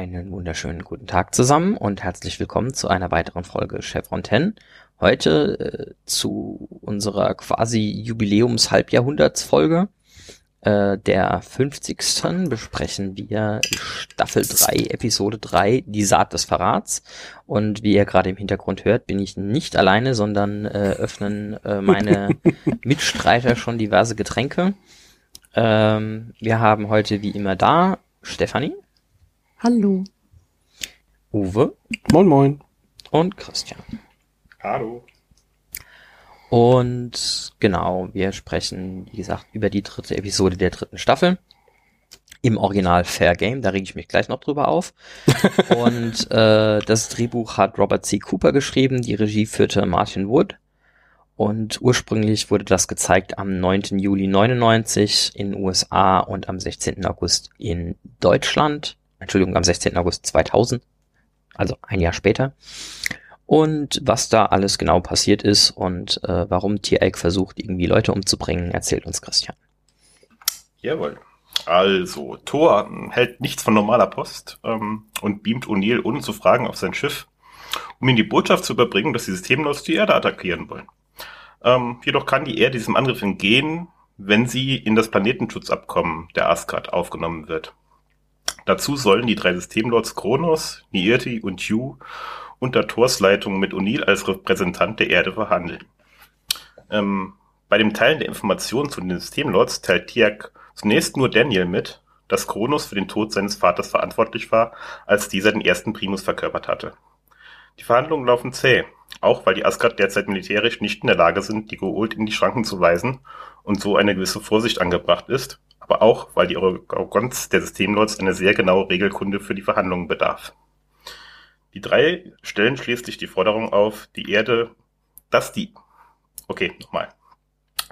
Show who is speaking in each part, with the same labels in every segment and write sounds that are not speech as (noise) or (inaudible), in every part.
Speaker 1: Einen wunderschönen guten Tag zusammen und herzlich willkommen zu einer weiteren Folge Chevron 10. Heute äh, zu unserer quasi Jubiläums-Halbjahrhundertsfolge äh, der 50. besprechen wir Staffel 3, Episode 3, die Saat des Verrats. Und wie ihr gerade im Hintergrund hört, bin ich nicht alleine, sondern äh, öffnen äh, meine (laughs) Mitstreiter schon diverse Getränke. Ähm, wir haben heute wie immer da Stefanie.
Speaker 2: Hallo.
Speaker 1: Uwe.
Speaker 3: Moin, moin.
Speaker 1: Und Christian.
Speaker 4: Hallo.
Speaker 1: Und genau, wir sprechen, wie gesagt, über die dritte Episode der dritten Staffel. Im Original Fair Game, da rege ich mich gleich noch drüber auf. (laughs) Und äh, das Drehbuch hat Robert C. Cooper geschrieben, die Regie führte Martin Wood. Und ursprünglich wurde das gezeigt am 9. Juli 99 in USA und am 16. August in Deutschland. Entschuldigung, am 16. August 2000, also ein Jahr später. Und was da alles genau passiert ist und äh, warum Tiereck versucht, irgendwie Leute umzubringen, erzählt uns Christian.
Speaker 4: Jawohl. Also, Thor hält nichts von normaler Post ähm, und beamt O'Neill ohne zu fragen auf sein Schiff, um ihm die Botschaft zu überbringen, dass die Systemlos die Erde attackieren wollen. Ähm, jedoch kann die Erde diesem Angriff entgehen, wenn sie in das Planetenschutzabkommen der Asgard aufgenommen wird. Dazu sollen die drei Systemlords Kronos, Niirti und Hugh unter Thors Leitung mit O'Neill als Repräsentant der Erde verhandeln. Ähm, bei dem Teilen der Informationen zu den Systemlords teilt Tiak zunächst nur Daniel mit, dass Kronos für den Tod seines Vaters verantwortlich war, als dieser den ersten Primus verkörpert hatte. Die Verhandlungen laufen zäh, auch weil die Asgard derzeit militärisch nicht in der Lage sind, die Goa'uld in die Schranken zu weisen und so eine gewisse Vorsicht angebracht ist, aber auch, weil die Arroganz der Systemlords eine sehr genaue Regelkunde für die Verhandlungen bedarf. Die drei stellen schließlich die Forderung auf, die Erde, dass die, okay, nochmal.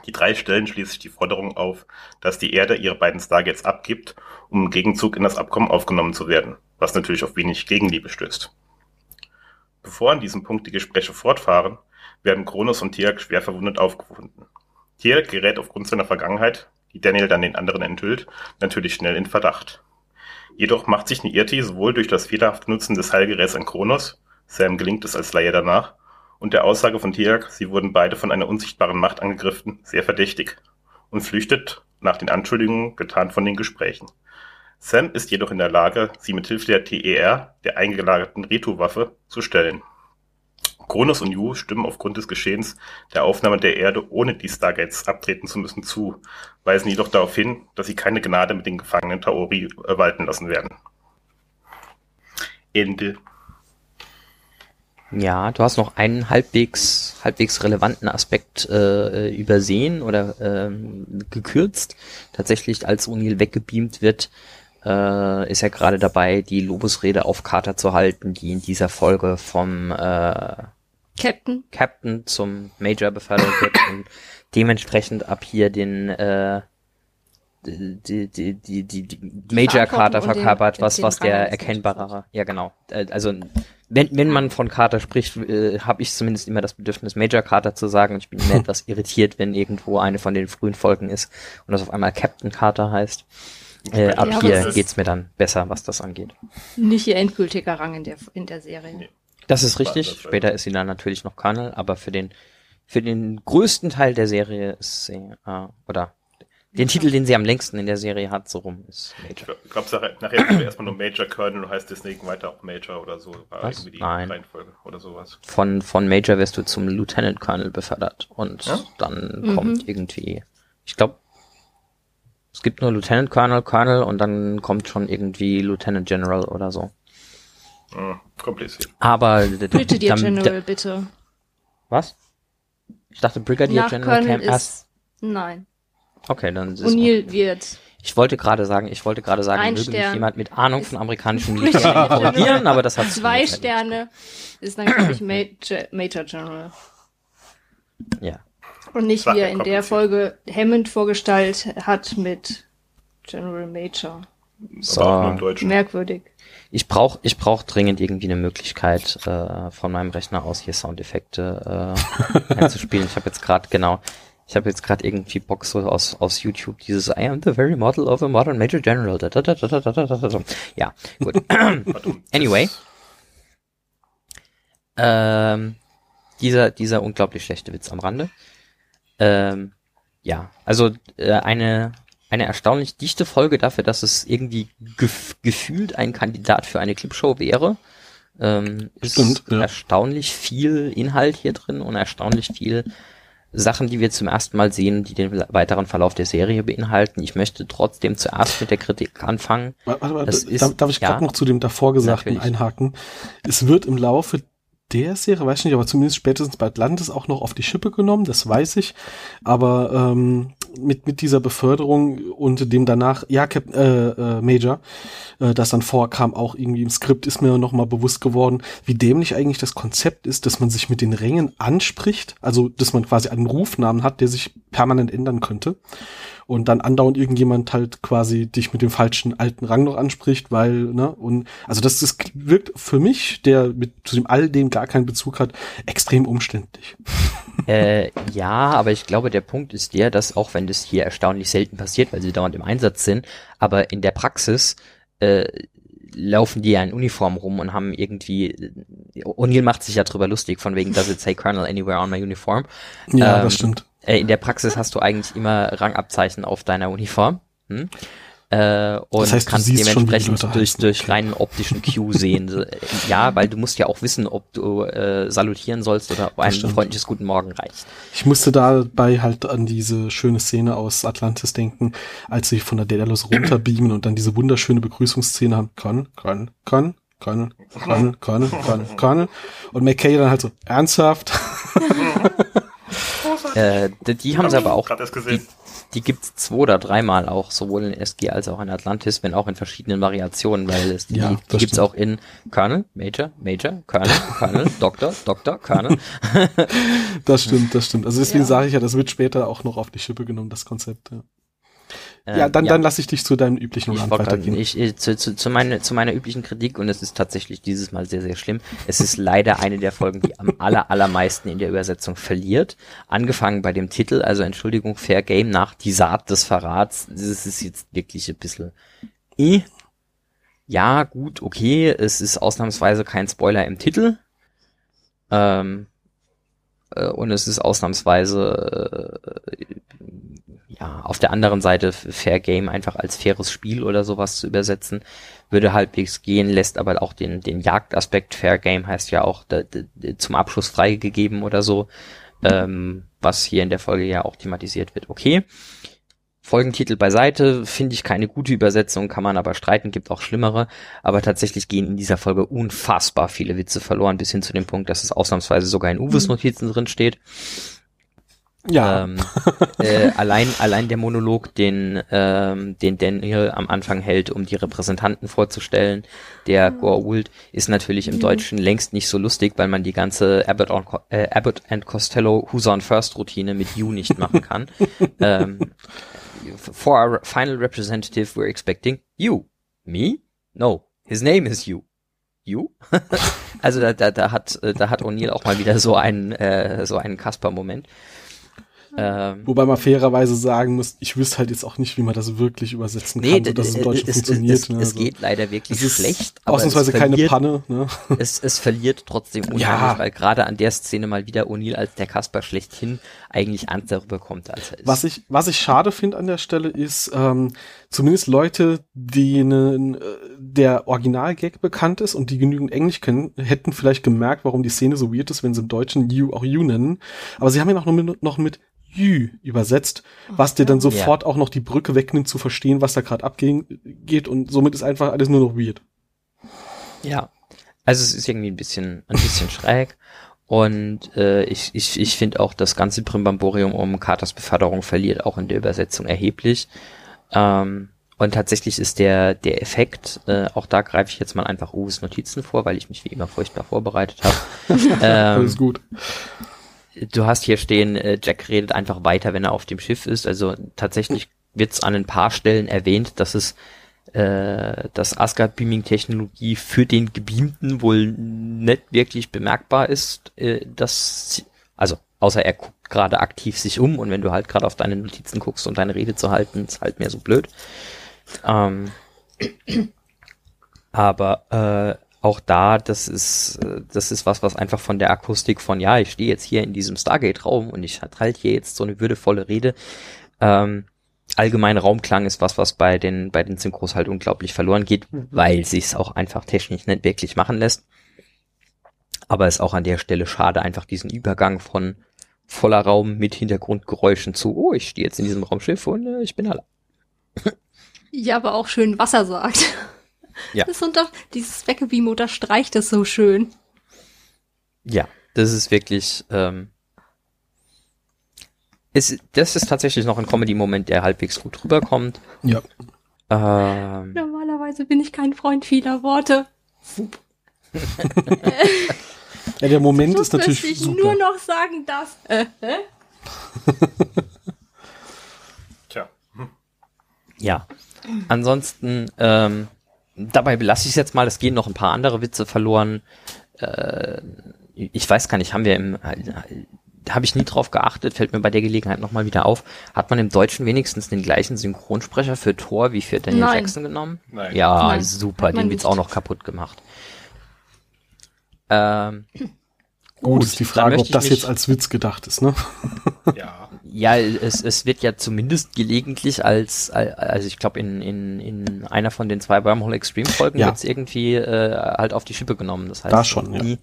Speaker 4: Die drei stellen schließlich die Forderung auf, dass die Erde ihre beiden Stargates abgibt, um im Gegenzug in das Abkommen aufgenommen zu werden, was natürlich auf wenig Gegenliebe stößt. Bevor an diesem Punkt die Gespräche fortfahren, werden Kronos und Tiak schwer verwundet aufgefunden. Tiak gerät aufgrund seiner Vergangenheit die Daniel dann den anderen enthüllt, natürlich schnell in Verdacht. Jedoch macht sich Niirti sowohl durch das fehlerhafte Nutzen des Heilgeräts an Kronos, Sam gelingt es als Laie danach, und der Aussage von Tiak, sie wurden beide von einer unsichtbaren Macht angegriffen, sehr verdächtig und flüchtet nach den Anschuldigungen, getan von den Gesprächen. Sam ist jedoch in der Lage, sie mit Hilfe der TER, der eingelagerten Retu-Waffe, zu stellen. Kronos und Yu stimmen aufgrund des Geschehens der Aufnahme der Erde ohne die Stargates abtreten zu müssen zu, weisen jedoch darauf hin, dass sie keine Gnade mit den gefangenen Taori äh, walten lassen werden. Ende.
Speaker 1: Ja, du hast noch einen halbwegs, halbwegs relevanten Aspekt äh, übersehen oder ähm, gekürzt. Tatsächlich, als O'Neill weggebeamt wird, äh, ist er gerade dabei, die Lobesrede auf Carter zu halten, die in dieser Folge vom äh,
Speaker 2: Captain.
Speaker 1: Captain zum Major befördert wird und dementsprechend ab hier den äh, die, die, die, die, Major Carter verkörpert, was, was der erkennbare, ja genau, äh, also wenn, wenn man von Carter spricht, äh, habe ich zumindest immer das Bedürfnis, Major Carter zu sagen und ich bin immer (laughs) etwas irritiert, wenn irgendwo eine von den frühen Folgen ist und das auf einmal Captain Carter heißt. Äh, ab ja, hier geht's mir dann besser, was das angeht.
Speaker 2: Nicht ihr endgültiger Rang in der, in der Serie. Nee.
Speaker 1: Das ist richtig. Später ist sie dann natürlich noch Colonel, aber für den, für den größten Teil der Serie ist sie, äh, oder den Titel, den sie am längsten in der Serie hat, so rum ist
Speaker 4: Major. Ich glaube, nachher kommt erstmal nur Major Colonel und heißt deswegen weiter auch Major oder so. War
Speaker 1: Was?
Speaker 4: irgendwie die
Speaker 1: Nein.
Speaker 4: Reihenfolge oder sowas.
Speaker 1: Von, von Major wirst du zum Lieutenant Colonel befördert und ja? dann mhm. kommt irgendwie, ich glaube, es gibt nur Lieutenant Colonel, Colonel und dann kommt schon irgendwie Lieutenant General oder so.
Speaker 4: Hm, kompliziert.
Speaker 1: Aber
Speaker 2: Brigadier General, bitte.
Speaker 1: Was? Ich dachte Brigadier
Speaker 2: Nach
Speaker 1: General
Speaker 2: Colonel
Speaker 1: käme erst.
Speaker 2: Nein.
Speaker 1: Okay, dann ist
Speaker 2: O'Neill okay. wird.
Speaker 1: Ich wollte gerade sagen, ich wollte gerade sagen,
Speaker 2: Ein
Speaker 1: möge mich jemand mit Ahnung von amerikanischen Militär korrigieren, aber das hat
Speaker 2: Zwei Sterne ist dann, glaube ich, Major, Major General.
Speaker 1: Ja.
Speaker 2: Und nicht, wie er in der. Folge Hammond vorgestellt hat mit General Major.
Speaker 1: So.
Speaker 4: Aber auch nur im Deutschen.
Speaker 2: Merkwürdig.
Speaker 1: Ich brauche ich brauch dringend irgendwie eine Möglichkeit, äh, von meinem Rechner aus hier Soundeffekte äh, (laughs) einzuspielen. Ich habe jetzt gerade genau Ich habe jetzt gerade irgendwie Bock so aus, aus YouTube dieses I am the very model of a modern Major General. Da, da, da, da, da, da, da, da. Ja, gut. (coughs) (coughs) anyway. Ähm, dieser, dieser unglaublich schlechte Witz am Rande. Ähm, ja, also äh, eine, eine erstaunlich dichte Folge dafür, dass es irgendwie gef gefühlt ein Kandidat für eine Clipshow wäre. Ähm, ist
Speaker 3: Stimmt, ja.
Speaker 1: erstaunlich viel Inhalt hier drin und erstaunlich viel Sachen, die wir zum ersten Mal sehen, die den weiteren Verlauf der Serie beinhalten. Ich möchte trotzdem zuerst mit der Kritik anfangen.
Speaker 3: Warte, warte,
Speaker 1: Das ist-
Speaker 3: darf, darf ich
Speaker 1: ja.
Speaker 3: gerade noch zu dem davor Gesagten
Speaker 1: Natürlich.
Speaker 3: einhaken? Es wird im Laufe der Serie, weiß ich nicht, aber zumindest spätestens bei Atlantis auch noch auf die Schippe genommen, das weiß ich. Aber ähm, mit, mit dieser Beförderung und dem danach, ja, Cap, äh, äh, Major, äh, das dann vorkam, auch irgendwie im Skript, ist mir noch mal bewusst geworden, wie dämlich eigentlich das Konzept ist, dass man sich mit den Rängen anspricht, also dass man quasi einen Rufnamen hat, der sich permanent ändern könnte und dann andauernd irgendjemand halt quasi dich mit dem falschen alten Rang noch anspricht, weil, ne, und also das, das wirkt für mich, der mit zu dem all dem gar keinen Bezug hat, extrem umständlich.
Speaker 1: Äh, ja, aber ich glaube, der Punkt ist der, dass auch wenn das hier erstaunlich selten passiert, weil sie dauernd im Einsatz sind, aber in der Praxis äh, laufen die ja in Uniform rum und haben irgendwie, O'Neill macht sich ja drüber lustig, von wegen, does it say Colonel anywhere on my uniform?
Speaker 3: Ja,
Speaker 1: Ähm,
Speaker 3: das stimmt.
Speaker 1: Äh, in der Praxis hast du eigentlich immer Rangabzeichen auf deiner Uniform. Hm? Äh, und
Speaker 3: Das heißt, du
Speaker 1: kannst
Speaker 3: siehst schon, wie die
Speaker 1: dementsprechend durch, durch
Speaker 3: Okay.
Speaker 1: reinen optischen Cue (laughs) sehen. Ja, weil du musst ja auch wissen, ob du äh, salutieren sollst oder ob ein freundliches Guten Morgen reicht.
Speaker 3: Ich musste dabei halt an diese schöne Szene aus Atlantis denken, als sie von der Daedalus (clears throat) runterbeamen und dann diese wunderschöne Begrüßungsszene haben. Con, Con, Con, Con, Con, Con, Con, Con. Und McKay dann halt so, ernsthaft? (laughs) (laughs)
Speaker 1: Äh, die, haben sie aber auch, die,
Speaker 4: gesehen.
Speaker 1: Die gibt's zwei oder dreimal auch, sowohl in SG als auch in Atlantis, wenn auch in verschiedenen Variationen, weil es die,
Speaker 3: Ja,
Speaker 1: die gibt's
Speaker 3: stimmt.
Speaker 1: auch in Colonel, Major, Major, Colonel, Colonel, (laughs) Doktor, Doktor, Colonel.
Speaker 3: Das stimmt, das stimmt. Also deswegen
Speaker 2: Ja.
Speaker 3: sage ich ja, das wird später auch noch auf die Schippe genommen, das Konzept. Ja, ja
Speaker 1: Ähm,
Speaker 3: dann, dann lasse ich dich zu deinem üblichen
Speaker 1: Ich
Speaker 3: Rand weitergehen.
Speaker 1: gerade- ich, äh, zu, zu, zu, meine, zu meiner üblichen Kritik, und es ist tatsächlich dieses Mal sehr, sehr schlimm, es ist leider eine der Folgen, die am aller, allermeisten in der Übersetzung verliert. Angefangen bei dem Titel, also Entschuldigung, Fair Game nach Die Saat des Verrats. Das ist jetzt wirklich ein bisschen eh. Ja, gut, okay, es ist ausnahmsweise kein Spoiler im Titel. Ähm, äh, und es ist ausnahmsweise äh, ja, auf der anderen Seite Fair Game einfach als faires Spiel oder sowas zu übersetzen, würde halbwegs gehen, lässt aber auch den, den Jagdaspekt Fair Game heißt ja auch da, da, zum Abschluss freigegeben oder so, ähm, was hier in der Folge ja auch thematisiert wird. Okay. Folgentitel beiseite, finde ich keine gute Übersetzung, kann man aber streiten, gibt auch schlimmere, aber tatsächlich gehen in dieser Folge unfassbar viele Witze verloren, bis hin zu dem Punkt, dass es ausnahmsweise sogar in Uwes Notizen drin steht.
Speaker 3: Ja,
Speaker 1: Ähm, (laughs) äh, allein, allein der Monolog, den, ähm, den Daniel am Anfang hält, um die Repräsentanten vorzustellen, der Goa'uld, ist natürlich im Deutschen längst nicht so lustig, weil man die ganze Abbott, on, äh, Abbott and Costello Who's on First Routine mit You nicht machen kann. (laughs) ähm, for our final representative, we're expecting you. Me? No. His name is you. You? (laughs) also da, da, da hat, äh, da hat O'Neill auch mal wieder so einen, äh, so einen Kasper-Moment. Ähm,
Speaker 3: Wobei man fairerweise sagen muss, ich wüsste halt jetzt auch nicht, wie man das wirklich übersetzen kann,
Speaker 1: d-
Speaker 3: sodass es im Deutschen
Speaker 1: es,
Speaker 3: funktioniert.
Speaker 1: Es,
Speaker 3: ne?
Speaker 1: es
Speaker 3: Also,
Speaker 1: geht leider wirklich schlecht, aber es
Speaker 3: ausnahmsweise keine
Speaker 1: verliert,
Speaker 3: Panne. Ne? (laughs)
Speaker 1: es, es verliert trotzdem unheimlich,
Speaker 3: Ja.
Speaker 1: weil gerade an der Szene mal wieder O'Neill als der Kasper schlechthin eigentlich ernst darüber kommt, als er ist.
Speaker 3: Was ich, was ich schade finde an der Stelle ist, ähm, zumindest Leute, denen äh, der Original-Gag bekannt ist und die genügend Englisch kennen, hätten vielleicht gemerkt, warum die Szene so weird ist, wenn sie im Deutschen You auch You nennen. Aber sie haben ja noch mit, noch mit You übersetzt, was dir dann sofort auch noch die Brücke wegnimmt, zu verstehen, was da gerade abgeht und somit ist einfach alles nur noch weird.
Speaker 1: Ja, also es ist irgendwie ein bisschen, ein bisschen schräg. Und äh, ich, ich, ich finde auch, das ganze Primbamborium um Carters Beförderung verliert auch in der Übersetzung erheblich. Ähm, und tatsächlich ist der, der Effekt, äh, auch da greife ich jetzt mal einfach Uwes Notizen vor, weil ich mich wie immer furchtbar vorbereitet habe. (laughs) ähm,
Speaker 3: Alles gut.
Speaker 1: Du hast hier stehen, äh, Jack redet einfach weiter, wenn er auf dem Schiff ist. Also tatsächlich wird es an ein paar Stellen erwähnt, dass es äh, dass Asgard-Beaming-Technologie für den Gebeamten wohl nicht wirklich bemerkbar ist. Äh, dass, also außer er guckt gerade aktiv sich um und wenn du halt gerade auf deine Notizen guckst, um deine Rede zu halten, ist halt mehr so blöd. Ähm, aber äh, auch da, das ist, äh, das ist was, was einfach von der Akustik von, ja, ich stehe jetzt hier in diesem Stargate-Raum und ich halte hier jetzt so eine würdevolle Rede. Ähm, allgemeine Raumklang ist was, was bei den, bei den Synchros halt unglaublich verloren geht, weil sich es auch einfach technisch nicht wirklich machen lässt. Aber ist auch an der Stelle schade, einfach diesen Übergang von voller Raum mit Hintergrundgeräuschen zu, oh, ich stehe jetzt in diesem Raumschiff und äh, ich bin allein.
Speaker 5: Ja, aber auch schön Wasser sagt.
Speaker 1: Ja.
Speaker 5: Das sind doch, dieses Weckebeam unterstreicht das so schön.
Speaker 1: Ja, das ist wirklich, ähm, ist, das ist tatsächlich noch ein Comedy-Moment, der halbwegs gut rüberkommt.
Speaker 3: Ja.
Speaker 1: Ähm,
Speaker 5: Normalerweise bin ich kein Freund vieler Worte.
Speaker 3: ja, der Moment
Speaker 5: So
Speaker 3: ist natürlich
Speaker 5: ich
Speaker 3: super.
Speaker 5: nur noch sagen, dass. Äh?
Speaker 4: Tja.
Speaker 1: ja. Ansonsten, ähm, dabei belasse ich es jetzt mal, es gehen noch ein paar andere Witze verloren. Äh, ich weiß gar nicht, haben wir im, habe ich nie drauf geachtet, fällt mir bei der Gelegenheit nochmal wieder auf. Hat man im Deutschen wenigstens den gleichen Synchronsprecher für Thor wie für Daniel
Speaker 5: Nein.
Speaker 1: Jackson genommen?
Speaker 4: Nein.
Speaker 1: Ja,
Speaker 5: Nein,
Speaker 1: super, den
Speaker 5: nicht.
Speaker 1: auch noch kaputt gemacht. Ähm,
Speaker 3: Gut, ist die Frage, ob das jetzt als Witz gedacht ist, ne? (laughs)
Speaker 4: Ja.
Speaker 1: Ja, es, es wird ja zumindest gelegentlich als, also ich glaube in, in, in einer von den zwei Wormhole Extreme Folgen
Speaker 3: Ja.
Speaker 1: wird's irgendwie äh, halt auf die Schippe genommen. Das heißt,
Speaker 3: Da schon, ja.
Speaker 1: die-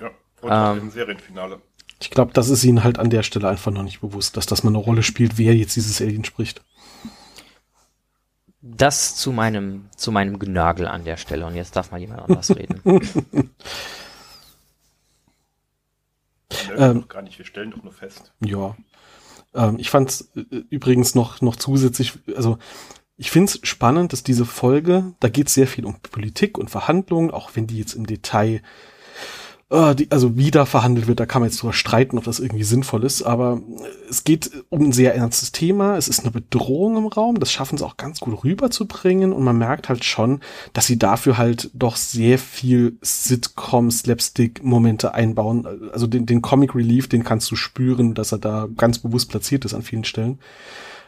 Speaker 4: ja. Und auch
Speaker 1: Ähm.
Speaker 4: im Serienfinale.
Speaker 3: Ich glaube, das ist ihnen halt an der Stelle einfach noch nicht bewusst, dass das mal eine Rolle spielt, wer jetzt dieses Alien spricht.
Speaker 1: das zu meinem, zu meinem Genörgel an der Stelle. Und jetzt darf mal jemand anders (laughs) reden.
Speaker 3: Ähm,
Speaker 4: noch gar nicht. Wir stellen doch nur fest.
Speaker 3: Ja. Ähm, ich fand äh, übrigens noch, noch zusätzlich, also ich finde es spannend, dass diese Folge, da geht es sehr viel um Politik und Verhandlungen, auch wenn die jetzt im Detail, äh, die, also wie da verhandelt wird, da kann man jetzt drüber streiten, ob das irgendwie sinnvoll ist, aber es geht um ein sehr ernstes Thema, es ist eine Bedrohung im Raum, das schaffen sie auch ganz gut rüberzubringen und man merkt halt schon, dass sie dafür halt doch sehr viel Sitcom, Slapstick-Momente einbauen. Also den, den Comic Relief, den kannst du spüren, dass er da ganz bewusst platziert ist an vielen Stellen.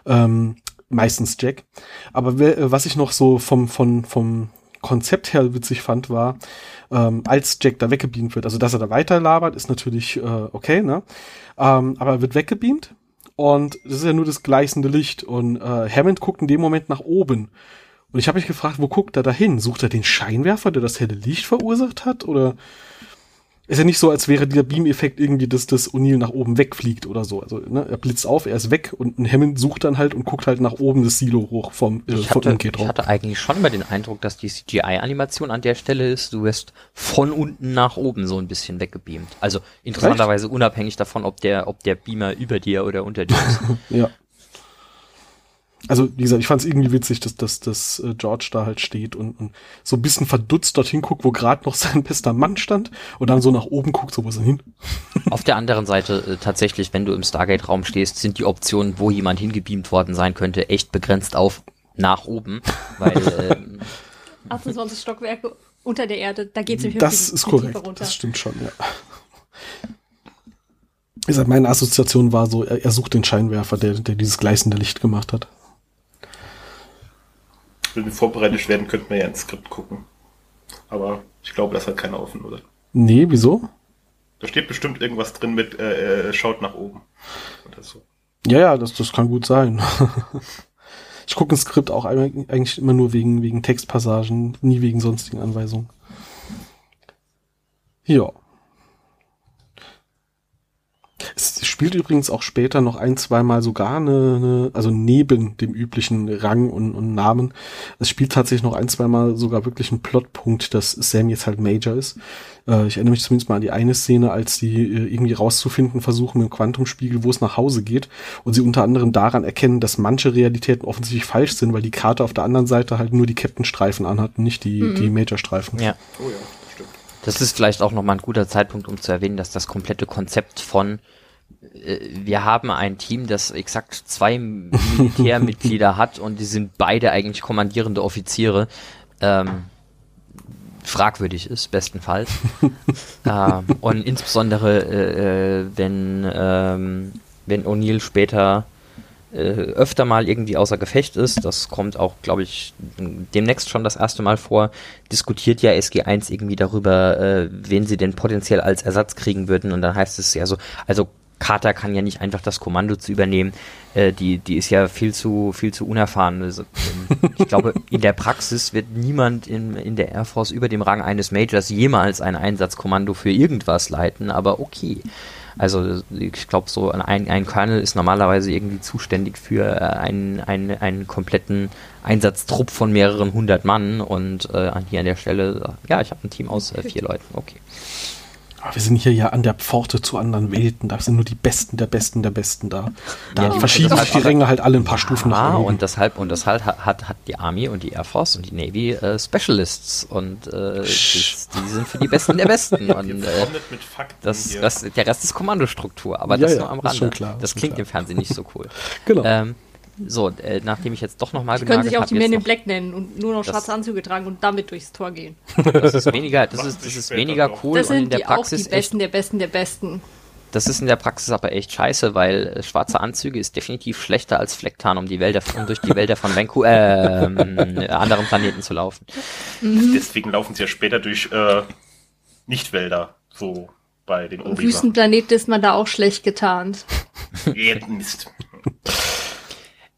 Speaker 3: Ähm, meistens Jack. Aber äh, was ich noch so vom, vom, vom Konzept her witzig fand, war, ähm, als Jack da weggebeamt wird, also dass er da weiter labert, ist natürlich äh, okay, ne? Ähm, aber er wird weggebeamt und das ist ja nur das gleißende Licht und äh, Hammond guckt in dem Moment nach oben. Und ich habe mich gefragt, wo guckt er da hin? Sucht er den Scheinwerfer, der das helle Licht verursacht hat? Oder ist ja nicht so, als wäre dieser Beam-Effekt irgendwie, dass das O'Neill nach oben wegfliegt oder so. Also ne, er blitzt auf, er ist weg und ein Hammond sucht dann halt und guckt halt nach oben das Silo hoch vom, äh,
Speaker 1: Ich
Speaker 3: von
Speaker 1: hatte, ich hatte eigentlich schon immer den Eindruck, dass die CGI-Animation an der Stelle ist, du wirst von unten nach oben so ein bisschen weggebeamt. Also interessanterweise unabhängig davon, ob der, ob der Beamer über dir oder unter dir ist. (laughs)
Speaker 3: Ja. Also, wie gesagt, ich fand es irgendwie witzig, dass, dass, dass äh, George da halt steht und, und so ein bisschen verdutzt dorthin guckt, wo gerade noch (laughs) sein bester Mann stand und dann so nach oben guckt, so wo ist er hin?
Speaker 1: Auf der anderen Seite, äh, tatsächlich, wenn du im Stargate-Raum stehst, sind die Optionen, wo jemand hingebeamt worden sein könnte, echt begrenzt auf nach oben, weil (laughs) ähm,
Speaker 5: 28 Stockwerke unter der Erde, da geht's nämlich
Speaker 3: Das ist korrekt,
Speaker 5: runter.
Speaker 3: das stimmt schon, ja. Wie gesagt, meine Assoziation war so, er, er sucht den Scheinwerfer, der, der dieses gleißende Licht gemacht hat.
Speaker 4: Wenn wir vorbereitet werden, könnten wir ja ins Skript gucken. Aber ich glaube, das hat keiner offen, oder?
Speaker 3: Nee, wieso?
Speaker 4: Da steht bestimmt irgendwas drin mit, äh, äh, schaut nach oben. Oder so.
Speaker 3: Ja, ja, das, das kann gut sein. (laughs) ich gucke ein Skript auch eig- eigentlich immer nur wegen, wegen Textpassagen, nie wegen sonstigen Anweisungen. Ja. Es spielt übrigens auch später noch ein, zweimal sogar eine, eine, also neben dem üblichen Rang und, und Namen. Es spielt tatsächlich noch ein, zweimal sogar wirklich einen Plotpunkt, dass Sam jetzt halt Major ist. Äh, ich erinnere mich zumindest mal an die eine Szene, als die äh, irgendwie rauszufinden versuchen mit dem Quantumspiegel, wo es nach Hause geht und sie unter anderem daran erkennen, dass manche Realitäten offensichtlich falsch sind, weil die Karte auf der anderen Seite halt nur die Captain-Streifen anhat und nicht die, die Major-Streifen.
Speaker 1: ja.
Speaker 4: Oh ja, stimmt.
Speaker 1: Das ist vielleicht auch nochmal ein guter Zeitpunkt, um zu erwähnen, dass das komplette Konzept von äh, wir haben ein Team, das exakt zwei Militärmitglieder (laughs) hat und die sind beide eigentlich kommandierende Offiziere. Ähm, fragwürdig ist, bestenfalls. (laughs) ähm, und insbesondere, äh, äh, wenn, ähm, wenn O'Neill später äh, öfter mal irgendwie außer Gefecht ist, das kommt auch, glaube ich, demnächst schon das erste Mal vor, diskutiert ja SG1 irgendwie darüber, äh, wen sie denn potenziell als Ersatz kriegen würden. Und dann heißt es ja so, also Carter kann ja nicht einfach das Kommando zu übernehmen. Äh, die, die ist ja viel zu, viel zu unerfahren. Also, ähm, ich glaube, in der Praxis wird niemand in, in der Air Force über dem Rang eines Majors jemals ein Einsatzkommando für irgendwas leiten, aber okay. Also ich glaube, so ein, ein Colonel ist normalerweise irgendwie zuständig für äh, einen, einen, einen kompletten Einsatztrupp von mehreren hundert Mann und äh, hier an der Stelle, ja, ich habe ein Team aus äh, vier Leuten, okay.
Speaker 3: Aber wir sind hier ja an der Pforte zu anderen Welten. Da sind nur die Besten der Besten der Besten da. Da
Speaker 1: Ja, die-
Speaker 3: verschieben sich die Ränge halt alle ein paar Stufen nach
Speaker 1: Ah,
Speaker 3: oben.
Speaker 1: und deshalb, und deshalb hat, hat, hat die Army und die Air Force und die Navy äh, Specialists und äh, das, die sind für die Besten der Besten. (laughs) Und äh, das, das, der Rest ist Kommandostruktur, aber das
Speaker 3: ja,
Speaker 1: nur am Rande.
Speaker 3: klar,
Speaker 1: das klingt
Speaker 3: klar.
Speaker 1: im Fernsehen nicht so cool. (laughs)
Speaker 3: genau.
Speaker 1: ähm, so, äh, nachdem ich jetzt doch nochmal
Speaker 5: Die können sich auch
Speaker 1: hab,
Speaker 5: die Men in Black nennen und nur noch schwarze Anzüge tragen und damit durchs Tor gehen. (laughs)
Speaker 1: Das ist weniger, das ist, das ist weniger cool
Speaker 5: Das
Speaker 1: und in
Speaker 5: sind
Speaker 1: der
Speaker 5: die auch die
Speaker 1: Praxis
Speaker 5: Besten der Besten der Besten.
Speaker 1: das ist in der Praxis aber echt scheiße, weil äh, schwarze Anzüge ist definitiv schlechter als Flecktarn, um die Wälder, um durch die Wälder von Vancouver, äh, anderen Planeten zu laufen.
Speaker 4: Deswegen laufen sie ja später durch äh, Nichtwälder, so bei den Obi-Wan.
Speaker 5: Wüstenplanet ist man da auch schlecht getarnt.
Speaker 4: Mist. (laughs)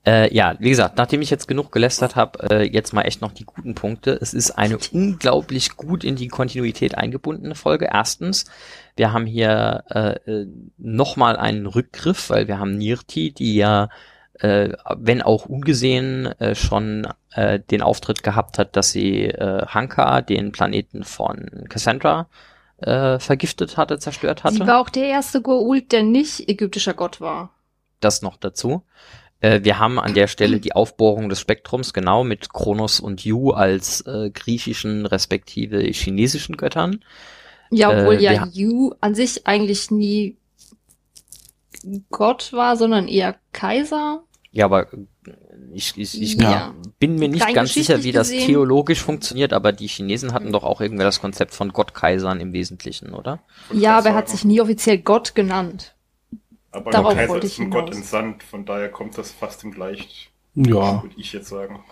Speaker 1: Äh, ja, wie gesagt, nachdem ich jetzt genug gelästert habe, äh, jetzt mal echt noch die guten Punkte. Es ist eine unglaublich gut in die Kontinuität eingebundene Folge. Erstens, wir haben hier äh, äh, nochmal einen Rückgriff, weil wir haben Nirti, die ja, äh, wenn auch ungesehen, äh, schon äh, den Auftritt gehabt hat, dass sie äh, Hanka, den Planeten von Cassandra, äh, vergiftet hatte, zerstört hatte
Speaker 5: Sie war auch der erste Goa'uld, der nicht ägyptischer Gott war.
Speaker 1: das noch dazu. Äh, wir haben an der Stelle die Aufbohrung des Spektrums genau mit Kronos und Yu als äh, griechischen respektive chinesischen Göttern.
Speaker 5: Ja, obwohl
Speaker 1: Äh,
Speaker 5: ja Yu an sich eigentlich nie Gott war, sondern eher Kaiser.
Speaker 1: Ja, aber äh, ich, ich, ich
Speaker 5: Ja.
Speaker 1: bin mir nicht
Speaker 5: Rein
Speaker 1: ganz sicher, wie das
Speaker 5: gesehen-
Speaker 1: theologisch funktioniert, aber die Chinesen hatten doch auch irgendwie das Konzept von Gottkaisern im Wesentlichen, oder?
Speaker 5: Ja, aber er hat sich nie offiziell Gott genannt.
Speaker 4: Aber
Speaker 5: darauf
Speaker 4: der Kaiser
Speaker 5: wollte
Speaker 4: ist
Speaker 5: ich
Speaker 4: ein Gott entsandt, von daher kommt das fast im Gleich,
Speaker 3: ja.
Speaker 4: würde ich jetzt sagen.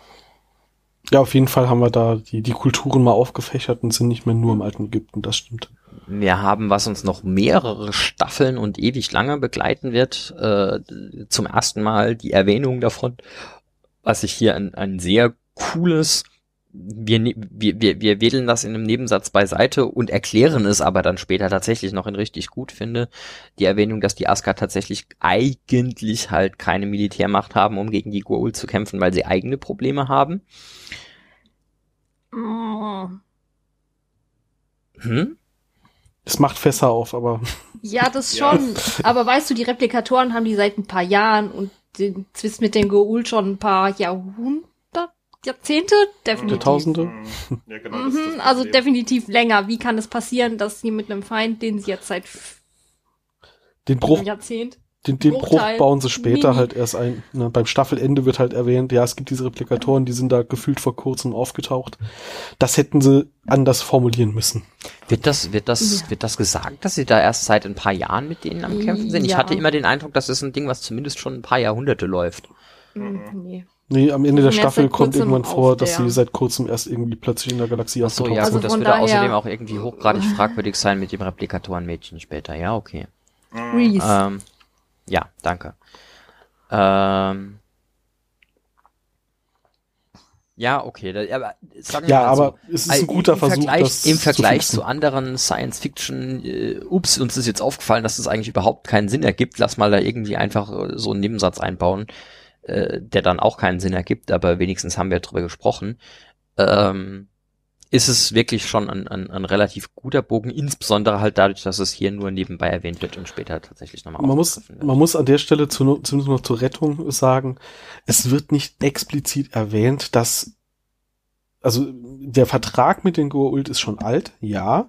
Speaker 3: ja, auf jeden Fall haben wir da die, die Kulturen mal aufgefächert und sind nicht mehr nur im alten Ägypten, das stimmt.
Speaker 1: Wir haben, was uns noch mehrere Staffeln und ewig lange begleiten wird, äh, zum ersten Mal die Erwähnung davon, was ich hier ein, ein sehr cooles, wir, ne- wir, wir, wir wedeln das in einem Nebensatz beiseite und erklären es aber dann später tatsächlich noch in richtig gut finde, die Erwähnung, dass die Aska tatsächlich eigentlich halt keine Militärmacht haben, um gegen die Goa'uld zu kämpfen, weil sie eigene Probleme haben. Hm?
Speaker 3: Es macht Fässer auf, aber (laughs)
Speaker 5: Ja, das
Speaker 4: Ja.
Speaker 5: schon. Aber weißt du, die Replikatoren haben die seit ein paar Jahren und den Zwist mit den Goa'uld schon ein paar Jahrhundert, Jahrzehnte? Definitiv.
Speaker 3: Jahrtausende.
Speaker 4: Hm, Ja, genau, das
Speaker 5: Mhm,
Speaker 4: das
Speaker 5: also
Speaker 4: Problem.
Speaker 5: definitiv länger. Wie kann es passieren, dass sie mit einem Feind, den sie jetzt seit
Speaker 3: den Bruch,
Speaker 5: Jahrzehnt
Speaker 3: den, den Bruch bauen sie später
Speaker 5: Mini.
Speaker 3: halt erst ein. Ne, beim Staffelende wird halt erwähnt, ja, es gibt diese Replikatoren, die sind da gefühlt vor kurzem aufgetaucht. Das hätten sie anders formulieren müssen.
Speaker 1: Wird das, wird das,
Speaker 5: Ja.
Speaker 1: wird das gesagt, dass sie da erst seit ein paar Jahren mit denen am Kämpfen sind? Ich
Speaker 5: Ja.
Speaker 1: hatte immer den Eindruck, das ist ein Ding, was zumindest schon ein paar Jahrhunderte läuft.
Speaker 5: Mhm, nee.
Speaker 3: Nee, am Ende der Staffel kommt irgendwann vor, dass sie seit kurzem erst irgendwie plötzlich in der Galaxie
Speaker 1: Ach so,
Speaker 3: aufgetaucht
Speaker 1: ja
Speaker 5: Also
Speaker 1: gut, das würde
Speaker 5: daher-
Speaker 1: außerdem auch irgendwie hochgradig fragwürdig sein mit dem Replikatorenmädchen später. Ja, okay.
Speaker 5: Reese.
Speaker 1: Ähm, ja, danke. Ähm, ja, okay. Da, aber sagen wir
Speaker 3: Ja,
Speaker 1: mal so.
Speaker 3: aber es ist ein guter
Speaker 1: im
Speaker 3: Versuch,
Speaker 1: Vergleich,
Speaker 3: das
Speaker 1: Im
Speaker 3: zu
Speaker 1: Vergleich
Speaker 3: fixen.
Speaker 1: zu, anderen Science-Fiction, äh, ups, uns ist jetzt aufgefallen, dass das eigentlich überhaupt keinen Sinn ergibt. Lass mal da irgendwie einfach äh, so einen Nebensatz einbauen, äh, der dann auch keinen Sinn ergibt, aber wenigstens haben wir drüber gesprochen. Ähm, ist es wirklich schon ein, ein, ein relativ guter Bogen, insbesondere halt dadurch, dass es hier nur nebenbei erwähnt wird und später tatsächlich nochmal
Speaker 3: Man muss,
Speaker 1: wird.
Speaker 3: man muss an der Stelle zu, zumindest noch zur Rettung sagen, es wird nicht explizit erwähnt, dass also der Vertrag mit den Goa'uld ist schon alt, ja.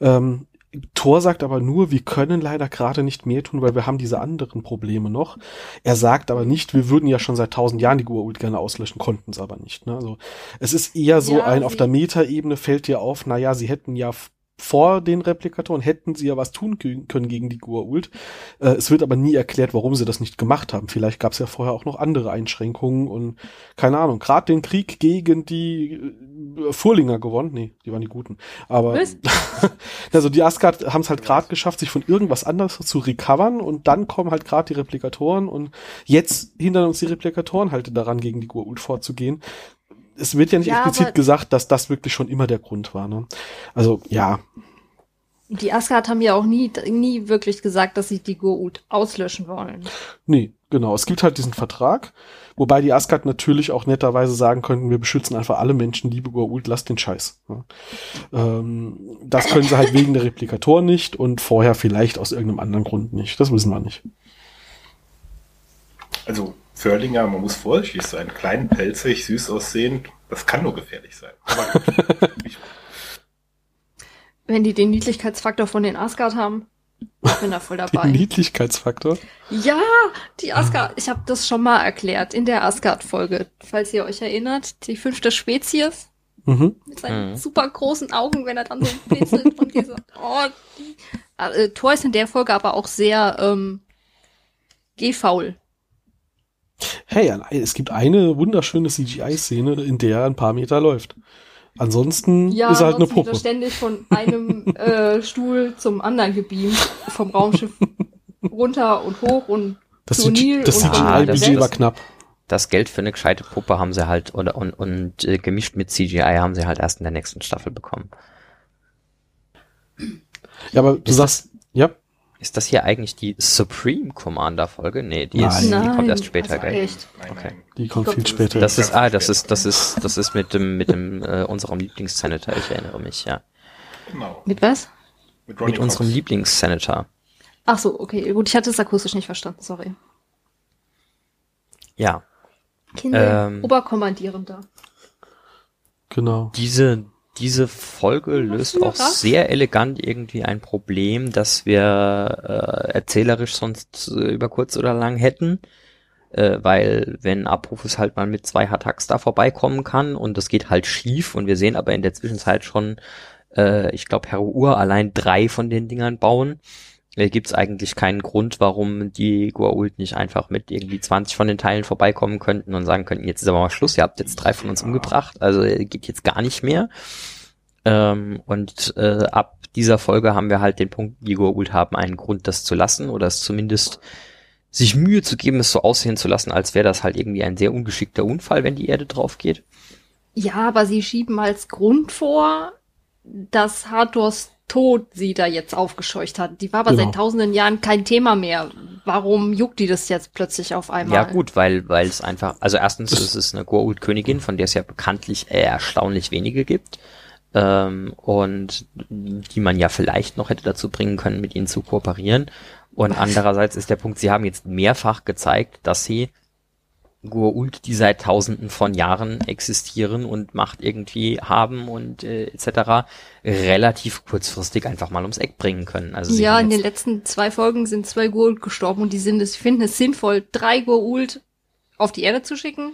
Speaker 3: Ähm, Thor sagt aber nur, wir können leider gerade nicht mehr tun, weil wir haben diese anderen Probleme noch. Er sagt aber nicht, wir würden ja schon seit tausend Jahren die Goa'uld gerne auslöschen, konnten es aber nicht. Ne? Also es ist eher so
Speaker 5: Ja,
Speaker 3: ein, auf der Metaebene fällt dir auf, na ja, sie hätten ja vor den Replikatoren hätten sie ja was tun kö- können gegen die Goa'uld. Äh, es wird aber nie erklärt, warum sie das nicht gemacht haben. Vielleicht gab es ja vorher auch noch andere Einschränkungen und keine Ahnung. Gerade den Krieg gegen die äh, Furlinger gewonnen. Nee, die waren die Guten. Aber (laughs) also die Asgard haben es halt gerade geschafft, sich von irgendwas anderes zu recovern und dann kommen halt gerade die Replikatoren und jetzt hindern uns die Replikatoren halt daran, gegen die Goa'uld vorzugehen. Es wird ja nicht
Speaker 5: Ja,
Speaker 3: explizit gesagt, dass das wirklich schon immer der Grund war. Ne? Also ja,
Speaker 5: Die Asgard haben ja auch nie, nie wirklich gesagt, dass sie die Goa'uld auslöschen wollen.
Speaker 3: nee, genau. Es gibt halt diesen Vertrag, wobei die Asgard natürlich auch netterweise sagen könnten, wir beschützen einfach alle Menschen, liebe Goa'uld, lasst den Scheiß. Ja. Ähm, das können sie halt wegen der Replikatoren nicht und vorher vielleicht aus irgendeinem anderen Grund nicht. Das wissen wir nicht.
Speaker 4: Also Förlinger, man muss vorsichtig sein. Klein, pelzig, süß aussehend, das kann nur gefährlich sein. Aber gut. ich, (laughs)
Speaker 5: Wenn die den Niedlichkeitsfaktor von den Asgard haben, ich bin da voll (laughs)
Speaker 3: Den
Speaker 5: dabei.
Speaker 3: Niedlichkeitsfaktor.
Speaker 5: Ja, die Asgard, ich habe das schon mal erklärt in der Asgard-Folge, falls ihr euch erinnert. Die fünfte Spezies
Speaker 3: Mhm.
Speaker 5: mit seinen
Speaker 1: Mhm.
Speaker 5: super großen Augen, wenn er dann so blitzelt und diese, (laughs) oh, die, äh, Thor ist in der Folge aber auch sehr ähm, gehfaul.
Speaker 3: Hey, es gibt eine wunderschöne CGI-Szene, in der er ein paar Meter läuft. Ansonsten
Speaker 5: Ja,
Speaker 3: ist er halt eine Puppe.
Speaker 5: ständig von einem (laughs) äh, Stuhl zum anderen gebeamt, vom Raumschiff runter und hoch und
Speaker 3: Das,
Speaker 5: zu Neil
Speaker 3: das
Speaker 1: Ah,
Speaker 3: CGI-Budget war knapp.
Speaker 1: Das Geld für eine gescheite Puppe haben sie halt, oder, und, und äh, gemischt mit CGI haben sie halt erst in der nächsten Staffel bekommen.
Speaker 3: Ja, aber du
Speaker 1: Ist
Speaker 3: sagst, ja,
Speaker 1: Ist das hier eigentlich die Supreme Commander Folge? Nee, die,
Speaker 3: Nein.
Speaker 1: ist, die kommt erst später, gell?
Speaker 5: echt.
Speaker 4: nein,
Speaker 1: Okay.
Speaker 3: die kommt viel später.
Speaker 1: Das ist, ah, das ist, das ist, das ist mit dem, mit dem, äh, unserem Lieblingssenator, ich erinnere mich, ja.
Speaker 4: Genau.
Speaker 5: mit was?
Speaker 4: Mit,
Speaker 1: Mit unserem
Speaker 4: Cox.
Speaker 1: Lieblingssenator.
Speaker 5: Ach so, okay, gut, ich hatte es akustisch nicht verstanden, sorry.
Speaker 1: Ja.
Speaker 5: Kinder,
Speaker 1: Ähm.
Speaker 5: Oberkommandierender.
Speaker 3: genau.
Speaker 1: Diese, diese Folge löst auch sehr elegant irgendwie ein Problem, das wir äh, erzählerisch sonst äh, über kurz oder lang hätten. Äh, weil wenn Abrufus halt mal mit zwei Attacks da vorbeikommen kann und das geht halt schief und wir sehen aber in der Zwischenzeit schon, äh, ich glaube, Herr Ur allein drei von den Dingern bauen, gibt es eigentlich keinen Grund, warum die Goa'uld nicht einfach mit irgendwie 20 von den Teilen vorbeikommen könnten und sagen könnten, jetzt ist aber mal Schluss, ihr habt jetzt drei von uns umgebracht, also äh, geht jetzt gar nicht mehr. Ähm, und äh, ab dieser Folge haben wir halt den Punkt, die Goa'uld haben einen Grund, das zu lassen oder es zumindest sich Mühe zu geben, es so aussehen zu lassen, als wäre das halt irgendwie ein sehr ungeschickter Unfall, wenn die Erde drauf geht.
Speaker 5: Ja, aber sie schieben als Grund vor, dass Hathors Tod sie da jetzt aufgescheucht hat. Die war aber
Speaker 3: Genau.
Speaker 5: seit tausenden Jahren kein Thema mehr. Warum juckt die das jetzt plötzlich auf einmal?
Speaker 1: Ja gut, weil weil es einfach, also erstens ist es eine Goa'uld-Königin, von der es ja bekanntlich äh, erstaunlich wenige gibt ähm, und die man ja vielleicht noch hätte dazu bringen können, mit ihnen zu kooperieren. Und andererseits ist der Punkt, sie haben jetzt mehrfach gezeigt, dass sie Goa'uld, die seit Tausenden von Jahren existieren und Macht irgendwie haben und äh, etc. relativ kurzfristig einfach mal ums Eck bringen können. Also
Speaker 5: Ja, in den letzten zwei Folgen sind zwei Goa'uld gestorben und die sind es, finden es sinnvoll, drei Goa'uld auf die Erde zu schicken.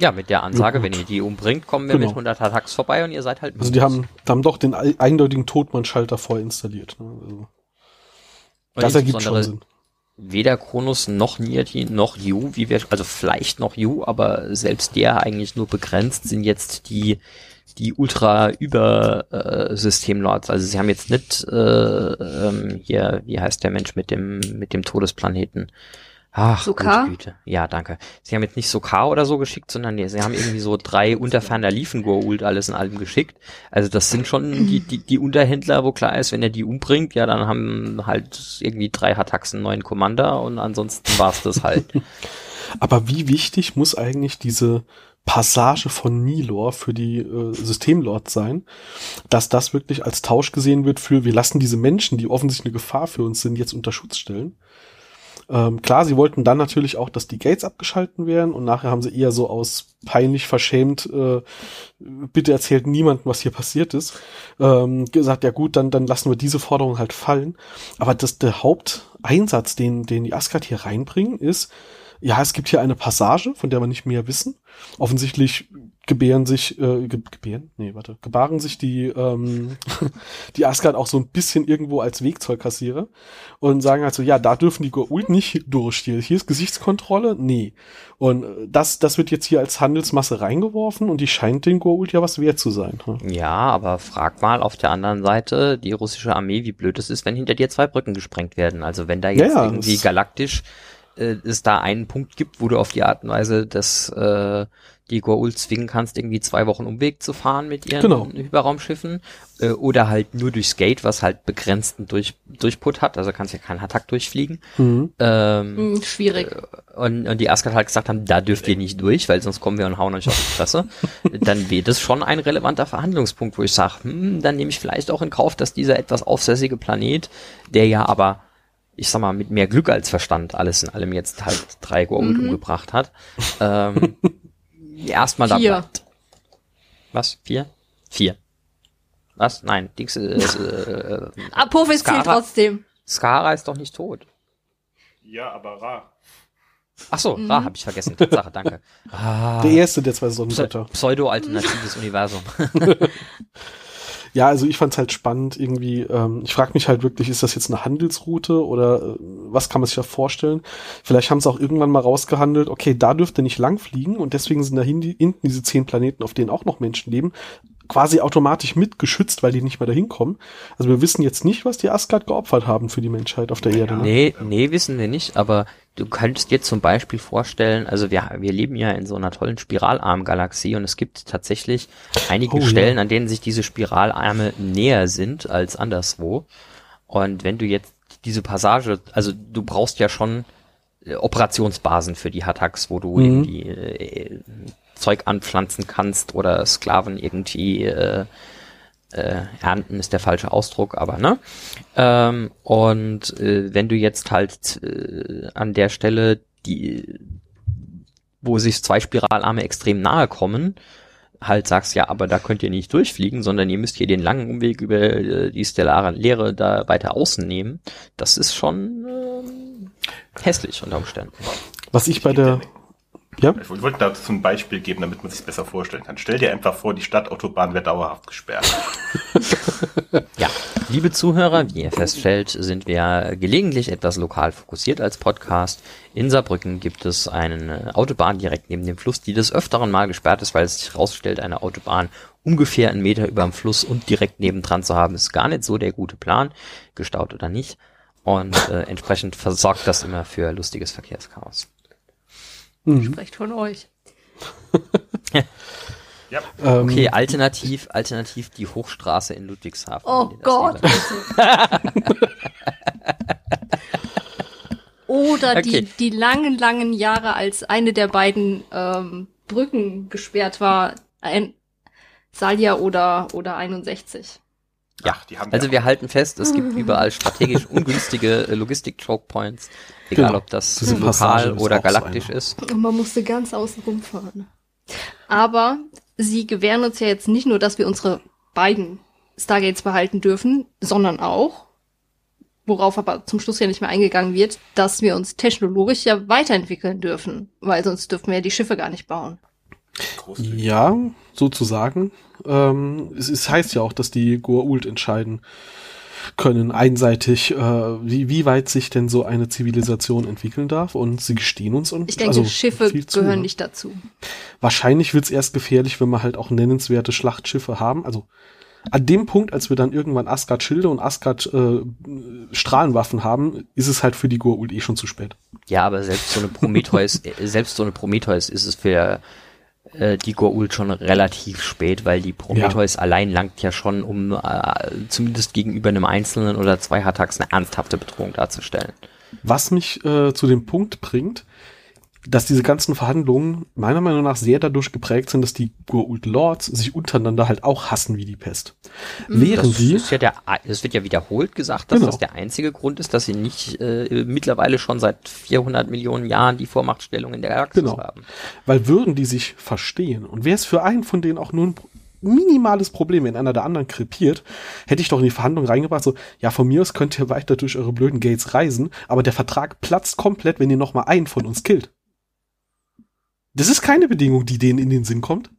Speaker 1: ja mit der Ansage,
Speaker 3: Ja,
Speaker 1: wenn ihr die umbringt, kommen wir
Speaker 3: Genau.
Speaker 1: mit 100 Attacks vorbei und ihr seid halt
Speaker 3: Also die haben, haben doch den ei- eindeutigen Todmann-Schalter vorinstalliert. Ne? Also, das ergibt schon Sinn.
Speaker 1: Weder Kronos noch Niati noch Yu, wie wir, also vielleicht noch Yu, aber selbst der eigentlich nur begrenzt sind jetzt die die ultra über äh, Systemlords. Also sie haben jetzt nicht äh, ähm, hier, wie heißt der Mensch mit dem mit dem Todesplaneten? Ach,
Speaker 5: Sokar?
Speaker 1: Güte. Ja, danke. Sie haben jetzt nicht Sokar oder so geschickt, sondern nee, sie haben irgendwie so drei (laughs) unterferner Liefen-Goa'uld alles in allem geschickt. Also das sind schon die, die, die Unterhändler, wo klar ist, wenn er die umbringt, ja, dann haben halt irgendwie drei Hattaxen neuen Commander und ansonsten war's das halt. (laughs)
Speaker 3: Aber wie wichtig muss eigentlich diese Passage von Nilor für die äh, Systemlords sein, dass das wirklich als Tausch gesehen wird für, wir lassen diese Menschen, die offensichtlich eine Gefahr für uns sind, jetzt unter Schutz stellen. Ähm, klar, sie wollten dann natürlich auch, dass die Gates abgeschalten werden und nachher haben sie eher so aus peinlich verschämt, äh, bitte erzählt niemandem, was hier passiert ist, ähm, gesagt, ja gut, dann, dann lassen wir diese Forderung halt fallen. Aber das, der Haupteinsatz, den, den die Asgard hier reinbringen, ist, ja, es gibt hier eine Passage, von der wir nicht mehr wissen. Offensichtlich gebären sich, äh, ge gebären? Nee, warte, gebaren sich die, ähm, (laughs) die Asgard auch so ein bisschen irgendwo als Wegzeugkassierer und sagen also, ja, da dürfen die Goa'uld nicht durch. Hier, hier ist Gesichtskontrolle? Nee. Und äh, das, das wird jetzt hier als Handelsmasse reingeworfen und die scheint den Goa'uld ja was wert zu sein. Hm?
Speaker 1: Ja, aber frag mal auf der anderen Seite die russische Armee, wie blöd es ist, wenn hinter dir zwei Brücken gesprengt werden. Also wenn da jetzt
Speaker 3: Ja,
Speaker 1: irgendwie galaktisch äh, es da einen Punkt gibt, wo du auf die Art und Weise das äh, die Goa'uld zwingen kannst, irgendwie zwei Wochen Umweg zu fahren mit ihren
Speaker 3: Genau.
Speaker 1: Hyperraumschiffen äh, oder halt nur durchs Gate, was halt begrenzten durch, Durchput hat, also kannst ja keinen Hattack durchfliegen.
Speaker 3: Mhm.
Speaker 1: Ähm,
Speaker 5: Hm, schwierig.
Speaker 1: und, und die Asgard halt gesagt haben, da dürft ihr nicht durch, weil sonst kommen wir und hauen euch auf die Fresse, (laughs) dann wäre das schon ein relevanter Verhandlungspunkt, wo ich sage, hm, dann nehme ich vielleicht auch in Kauf, dass dieser etwas aufsässige Planet, der ja aber, ich sag mal, mit mehr Glück als Verstand alles in allem jetzt halt drei Goa'uld
Speaker 5: Mhm.
Speaker 1: umgebracht hat, ähm, (laughs) erstmal da
Speaker 5: Vier.
Speaker 1: bleibt. Was? Vier? Vier. Was? Nein, Dings, äh, äh,
Speaker 5: Apophis zählt
Speaker 1: Skara-
Speaker 5: trotzdem.
Speaker 1: Skara ist doch nicht tot.
Speaker 4: Ja, aber Ra.
Speaker 1: Ach so,
Speaker 5: Mhm.
Speaker 1: Ra, hab ich vergessen. (laughs) Tatsache, danke. Ah.
Speaker 3: Der erste der zwei Sonnengötter.
Speaker 1: Pse- Pseudo-alternatives Universum. (laughs) (laughs)
Speaker 3: Ja, also ich fand's halt spannend irgendwie. Ähm, ich frage mich halt wirklich, ist das jetzt eine Handelsroute oder äh, was kann man sich da vorstellen? Vielleicht haben sie auch irgendwann mal rausgehandelt, okay, da dürft ihr nicht lang fliegen und deswegen sind da hin- hinten diese zehn Planeten, auf denen auch noch Menschen leben, quasi automatisch mitgeschützt, weil die nicht mehr dahin kommen. Also wir wissen jetzt nicht, was die Asgard geopfert haben für die Menschheit auf der Erde. Ne?
Speaker 1: Nee, nee, wissen wir nicht, aber du könntest dir zum Beispiel vorstellen, also wir, wir leben ja in so einer tollen Spiralarm-Galaxie und es gibt tatsächlich einige
Speaker 3: Oh, ja.
Speaker 1: Stellen, an denen sich diese Spiralarme näher sind als anderswo. Und wenn du jetzt diese Passage, also du brauchst ja schon äh, Operationsbasen für die Hattacks, wo du
Speaker 3: Mhm.
Speaker 1: irgendwie äh, Zeug anpflanzen kannst oder Sklaven irgendwie äh, äh, ernten ist der falsche Ausdruck, aber ne? Ähm, und äh, wenn du jetzt halt äh, an der Stelle die, wo sich zwei Spiralarme extrem nahe kommen, halt sagst, ja, aber da könnt ihr nicht durchfliegen, sondern ihr müsst hier den langen Umweg über äh, die stellare Leere da weiter außen nehmen, das ist schon ähm, hässlich unter Umständen.
Speaker 3: Was ich bei der, ja,
Speaker 4: Ich wollte dazu ein Beispiel geben, damit man sich besser vorstellen kann. Stell dir einfach vor, die Stadtautobahn wäre dauerhaft gesperrt. (laughs)
Speaker 1: Ja, liebe Zuhörer, wie ihr feststellt, sind wir gelegentlich etwas lokal fokussiert als Podcast. In Saarbrücken gibt es eine Autobahn direkt neben dem Fluss, die des Öfteren mal gesperrt ist, weil es sich herausstellt, eine Autobahn ungefähr einen Meter über dem Fluss und direkt nebendran zu haben, ist gar nicht so der gute Plan, gestaut oder nicht. Und äh, entsprechend versorgt das immer für lustiges Verkehrschaos.
Speaker 5: Sprecht von euch. (laughs)
Speaker 4: Ja.
Speaker 3: ähm,
Speaker 1: Okay, alternativ, alternativ die Hochstraße in Ludwigshafen.
Speaker 5: Oh Gott. (laughs) Oder
Speaker 1: Okay.
Speaker 5: die, die langen, langen Jahre, als eine der beiden ähm, Brücken gesperrt war, ein Salja oder, oder 61.
Speaker 1: Ja,
Speaker 4: Ach, die haben
Speaker 1: Also
Speaker 4: ja-
Speaker 1: wir halten fest, es gibt (laughs) überall strategisch ungünstige äh, Logistik-Choke-Points, egal
Speaker 3: Genau.
Speaker 1: ob das
Speaker 3: Diese Passage
Speaker 1: lokal
Speaker 3: ist
Speaker 1: oder
Speaker 3: so
Speaker 1: galaktisch
Speaker 3: eine.
Speaker 1: ist.
Speaker 5: Und man musste ganz außen rumfahren. Aber sie gewähren uns ja jetzt nicht nur, dass wir unsere beiden Stargates behalten dürfen, sondern auch, worauf aber zum Schluss ja nicht mehr eingegangen wird, dass wir uns technologisch ja weiterentwickeln dürfen, weil sonst dürfen wir ja die Schiffe gar nicht bauen.
Speaker 4: Großzügig.
Speaker 3: Ja, sozusagen. Ähm, es, es heißt ja auch, dass die Goa'uld entscheiden können, einseitig, äh, wie, wie weit sich denn so eine Zivilisation entwickeln darf. Und sie gestehen uns und
Speaker 5: Ich denke,
Speaker 3: also
Speaker 5: Schiffe
Speaker 3: viel zu,
Speaker 5: gehören
Speaker 3: ne?
Speaker 5: nicht dazu.
Speaker 3: Wahrscheinlich wird's erst gefährlich, wenn wir halt auch nennenswerte Schlachtschiffe haben. Also an dem Punkt, als wir dann irgendwann Asgard Schilde und Asgard äh, haben, ist es halt für die Goa'uld eh schon zu spät.
Speaker 1: Ja, aber selbst so eine Prometheus, (laughs) selbst so eine Prometheus ist es für äh, die Goa'uld schon relativ spät, weil die Prometheus allein langt ja schon, um äh, zumindest gegenüber einem einzelnen oder zwei Hattacks eine ernsthafte Bedrohung darzustellen.
Speaker 3: Was mich äh, zu dem Punkt bringt, dass diese ganzen Verhandlungen meiner Meinung nach sehr dadurch geprägt sind, dass die Goa'uld Lords sich untereinander halt auch hassen wie die Pest.
Speaker 5: Mhm.
Speaker 3: Während
Speaker 1: Das,
Speaker 3: sie,
Speaker 1: ist ja der, es wird ja wiederholt gesagt, dass
Speaker 3: Genau.
Speaker 1: das der einzige Grund ist, dass sie nicht äh, mittlerweile schon seit 400 Millionen Jahren die Vormachtstellung in der Galaxis
Speaker 3: Genau.
Speaker 1: haben.
Speaker 3: weil würden die sich verstehen und wäre es für einen von denen auch nur ein minimales Problem, wenn einer der anderen krepiert, hätte ich doch in die Verhandlung reingebracht, so, ja, von mir aus könnt ihr weiter durch eure blöden Gates reisen, aber der Vertrag platzt komplett, wenn ihr noch mal einen von uns killt. Das ist keine Bedingung, die denen in den Sinn kommt.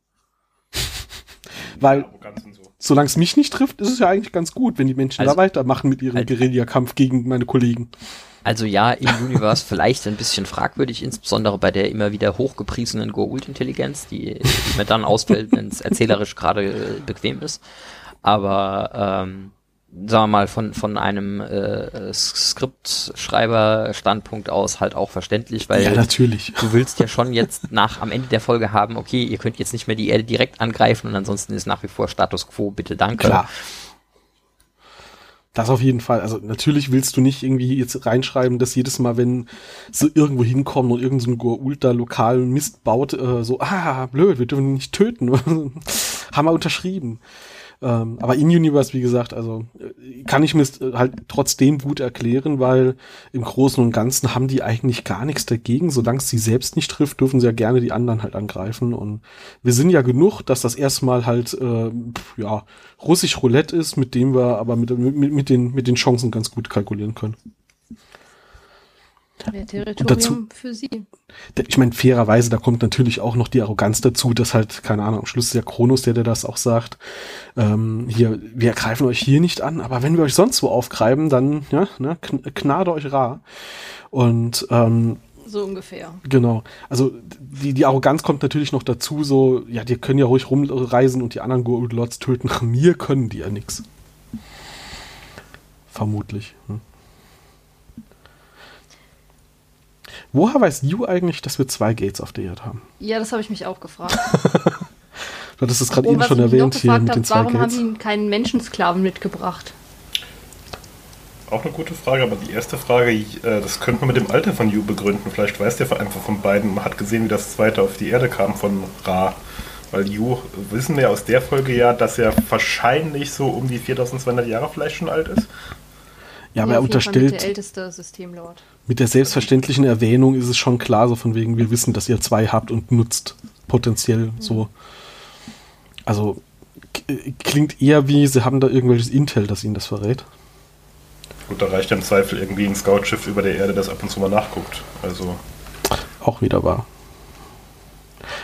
Speaker 3: (laughs) Weil,
Speaker 4: so.
Speaker 3: solange es mich nicht trifft, ist es ja eigentlich ganz gut, wenn die Menschen
Speaker 1: Also-
Speaker 3: da weitermachen mit ihrem
Speaker 1: Also-
Speaker 3: Guerillakampf gegen meine Kollegen.
Speaker 1: Also ja, im Universe (laughs) vielleicht ein bisschen fragwürdig, insbesondere bei der immer wieder hochgepriesenen Goa'uld-Intelligenz, die, die mir dann ausfällt, wenn es erzählerisch gerade äh, bequem ist. Aber ähm, sagen wir mal, von, von einem äh, Skriptschreiber-Standpunkt aus halt auch verständlich, weil
Speaker 3: ja, natürlich.
Speaker 1: du willst ja schon jetzt nach am Ende der Folge haben, okay, ihr könnt jetzt nicht mehr die Erde direkt angreifen und ansonsten ist nach wie vor Status quo, bitte danke.
Speaker 3: Klar. Das auf jeden Fall. Also natürlich willst du nicht irgendwie jetzt reinschreiben, dass jedes Mal, wenn sie irgendwo hinkommen und irgendein so Goa'uld da lokal Mist baut, äh, so, ah, blöd, wir dürfen ihn nicht töten. (laughs) Haben wir unterschrieben. Ähm, aber in Universe, wie gesagt, also äh, kann ich mir äh, halt trotzdem gut erklären, weil im Großen und Ganzen haben die eigentlich gar nichts dagegen. Solange es sie selbst nicht trifft, dürfen sie ja gerne die anderen halt angreifen. Und wir sind ja genug, dass das erstmal halt äh, ja russisch Roulette ist, mit dem wir aber mit, mit, mit, den, mit den Chancen ganz gut kalkulieren können.
Speaker 5: Mehr Territorium
Speaker 3: dazu-
Speaker 5: für sie.
Speaker 3: Der- Ich meine, fairerweise, da kommt natürlich auch noch die Arroganz dazu, dass halt, keine Ahnung, am Schluss ist ja Kronos, der, der das auch sagt, ähm, hier, wir greifen euch hier nicht an, aber wenn wir euch sonst wo aufgreifen, dann, ja, ne, gnade euch rar. Und ähm,
Speaker 5: So ungefähr.
Speaker 3: Genau. Also die, die Arroganz kommt natürlich noch dazu, so, ja, die können ja ruhig rumreisen und die anderen Goa'uld Lords töten. Mir können die ja nix. Vermutlich. Hm. Woher weiß you eigentlich, dass wir zwei Gates auf der Erde haben?
Speaker 5: Ja, das habe ich mich auch gefragt. (laughs)
Speaker 3: Du hattest es gerade
Speaker 5: Und
Speaker 3: eben schon erwähnt hier mit
Speaker 5: habe,
Speaker 3: den zwei
Speaker 5: warum haben
Speaker 3: Gates.
Speaker 5: sie ihnen keinen Menschensklaven mitgebracht?
Speaker 4: Auch eine gute Frage, aber die erste Frage, äh, das könnte man mit dem Alter von Yu begründen. Vielleicht weiß der einfach von beiden, man hat gesehen, wie das zweite auf die Erde kam von Ra. Weil Yu, wissen wir aus der Folge ja, dass er wahrscheinlich so um die 4200 Jahre vielleicht schon alt ist.
Speaker 3: Ja, aber er unterstellt,
Speaker 5: der älteste Systemlord.
Speaker 3: mit der selbstverständlichen Erwähnung ist es schon klar, so von wegen, wir wissen, dass ihr zwei habt und nutzt potenziell so. Also klingt eher wie, sie haben da irgendwelches Intel, das ihnen das verrät.
Speaker 4: Gut, da reicht ja im Zweifel irgendwie ein Scoutschiff über der Erde, das ab und zu mal nachguckt. Also,
Speaker 3: Auch wieder wahr.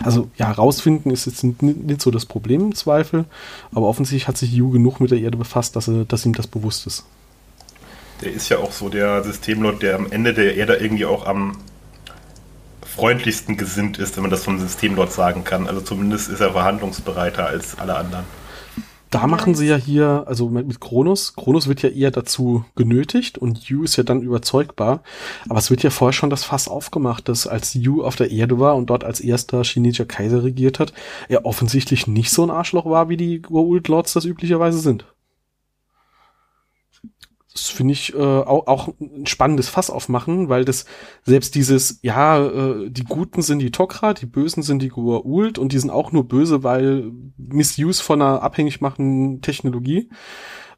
Speaker 3: Also ja, rausfinden ist jetzt nicht so das Problem im Zweifel, aber offensichtlich hat sich Yu genug mit der Erde befasst, dass, er, dass ihm das bewusst ist.
Speaker 4: Der ist ja auch so der Systemlord, der am Ende der Erde irgendwie auch am freundlichsten gesinnt ist, wenn man das vom Systemlord sagen kann. Also zumindest ist er verhandlungsbereiter als alle anderen.
Speaker 3: Da machen sie ja hier, also mit, Kronos, Kronos wird ja eher dazu genötigt und Yu ist ja dann überzeugbar, aber es wird ja vorher schon das Fass aufgemacht, dass als Yu auf der Erde war und dort als erster chinesischer Kaiser regiert hat, er offensichtlich nicht so ein Arschloch war, wie die Goa'uld Lords das üblicherweise sind. Das finde ich äh, auch, auch ein spannendes Fass aufmachen, weil das selbst dieses, ja, äh, die Guten sind die Tok'ra, die Bösen sind die Goa'uld und die sind auch nur böse, weil Missuse von einer abhängig machenden Technologie.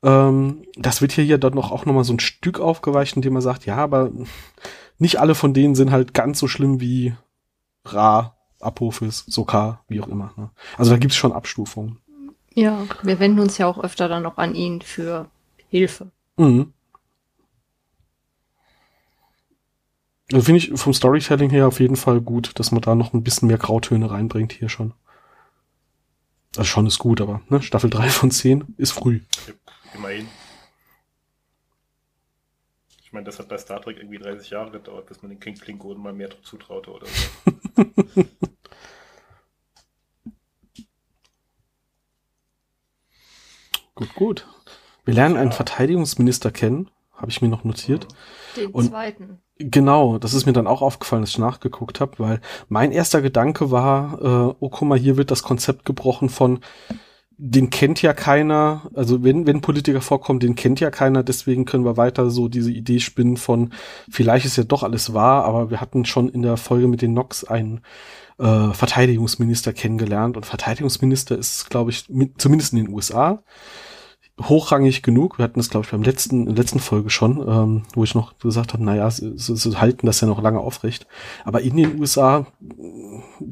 Speaker 3: Ähm, das wird hier ja dann noch auch nochmal so ein Stück aufgeweicht, indem man sagt, ja, aber nicht alle von denen sind halt ganz so schlimm wie Ra, Apophis, Sokar, wie auch immer. Ne? Also da gibt's schon Abstufungen.
Speaker 5: Ja, wir wenden uns ja auch öfter dann noch an ihn für Hilfe.
Speaker 3: Mhm. Also finde ich vom Storytelling her auf jeden Fall gut, dass man da noch ein bisschen mehr Grautöne reinbringt hier schon. Also schon ist gut, aber ne, Staffel 3 von 10 ist früh.
Speaker 4: Immerhin. Ich meine, das hat bei Star Trek irgendwie 30 Jahre gedauert, bis man den King Klingonen mal mehr zutraute oder so. (laughs)
Speaker 3: Gut, gut. Wir lernen einen Verteidigungsminister kennen, habe ich mir noch notiert.
Speaker 5: Den
Speaker 3: Und-
Speaker 5: zweiten.
Speaker 3: Genau, das ist mir dann auch aufgefallen, als ich nachgeguckt habe, weil mein erster Gedanke war, äh, oh guck mal, hier wird das Konzept gebrochen von den kennt ja keiner, also wenn, wenn Politiker vorkommen, den kennt ja keiner, deswegen können wir weiter so diese Idee spinnen von, vielleicht ist ja doch alles wahr, aber wir hatten schon in der Folge mit den Nox einen äh, Verteidigungsminister kennengelernt. Und Verteidigungsminister ist, glaube ich, mit, zumindest in den USA hochrangig genug. Wir hatten das, glaube ich, beim letzten, in der letzten Folge schon, ähm, wo ich noch gesagt habe, naja, sie, sie halten das ja noch lange aufrecht. Aber in den USA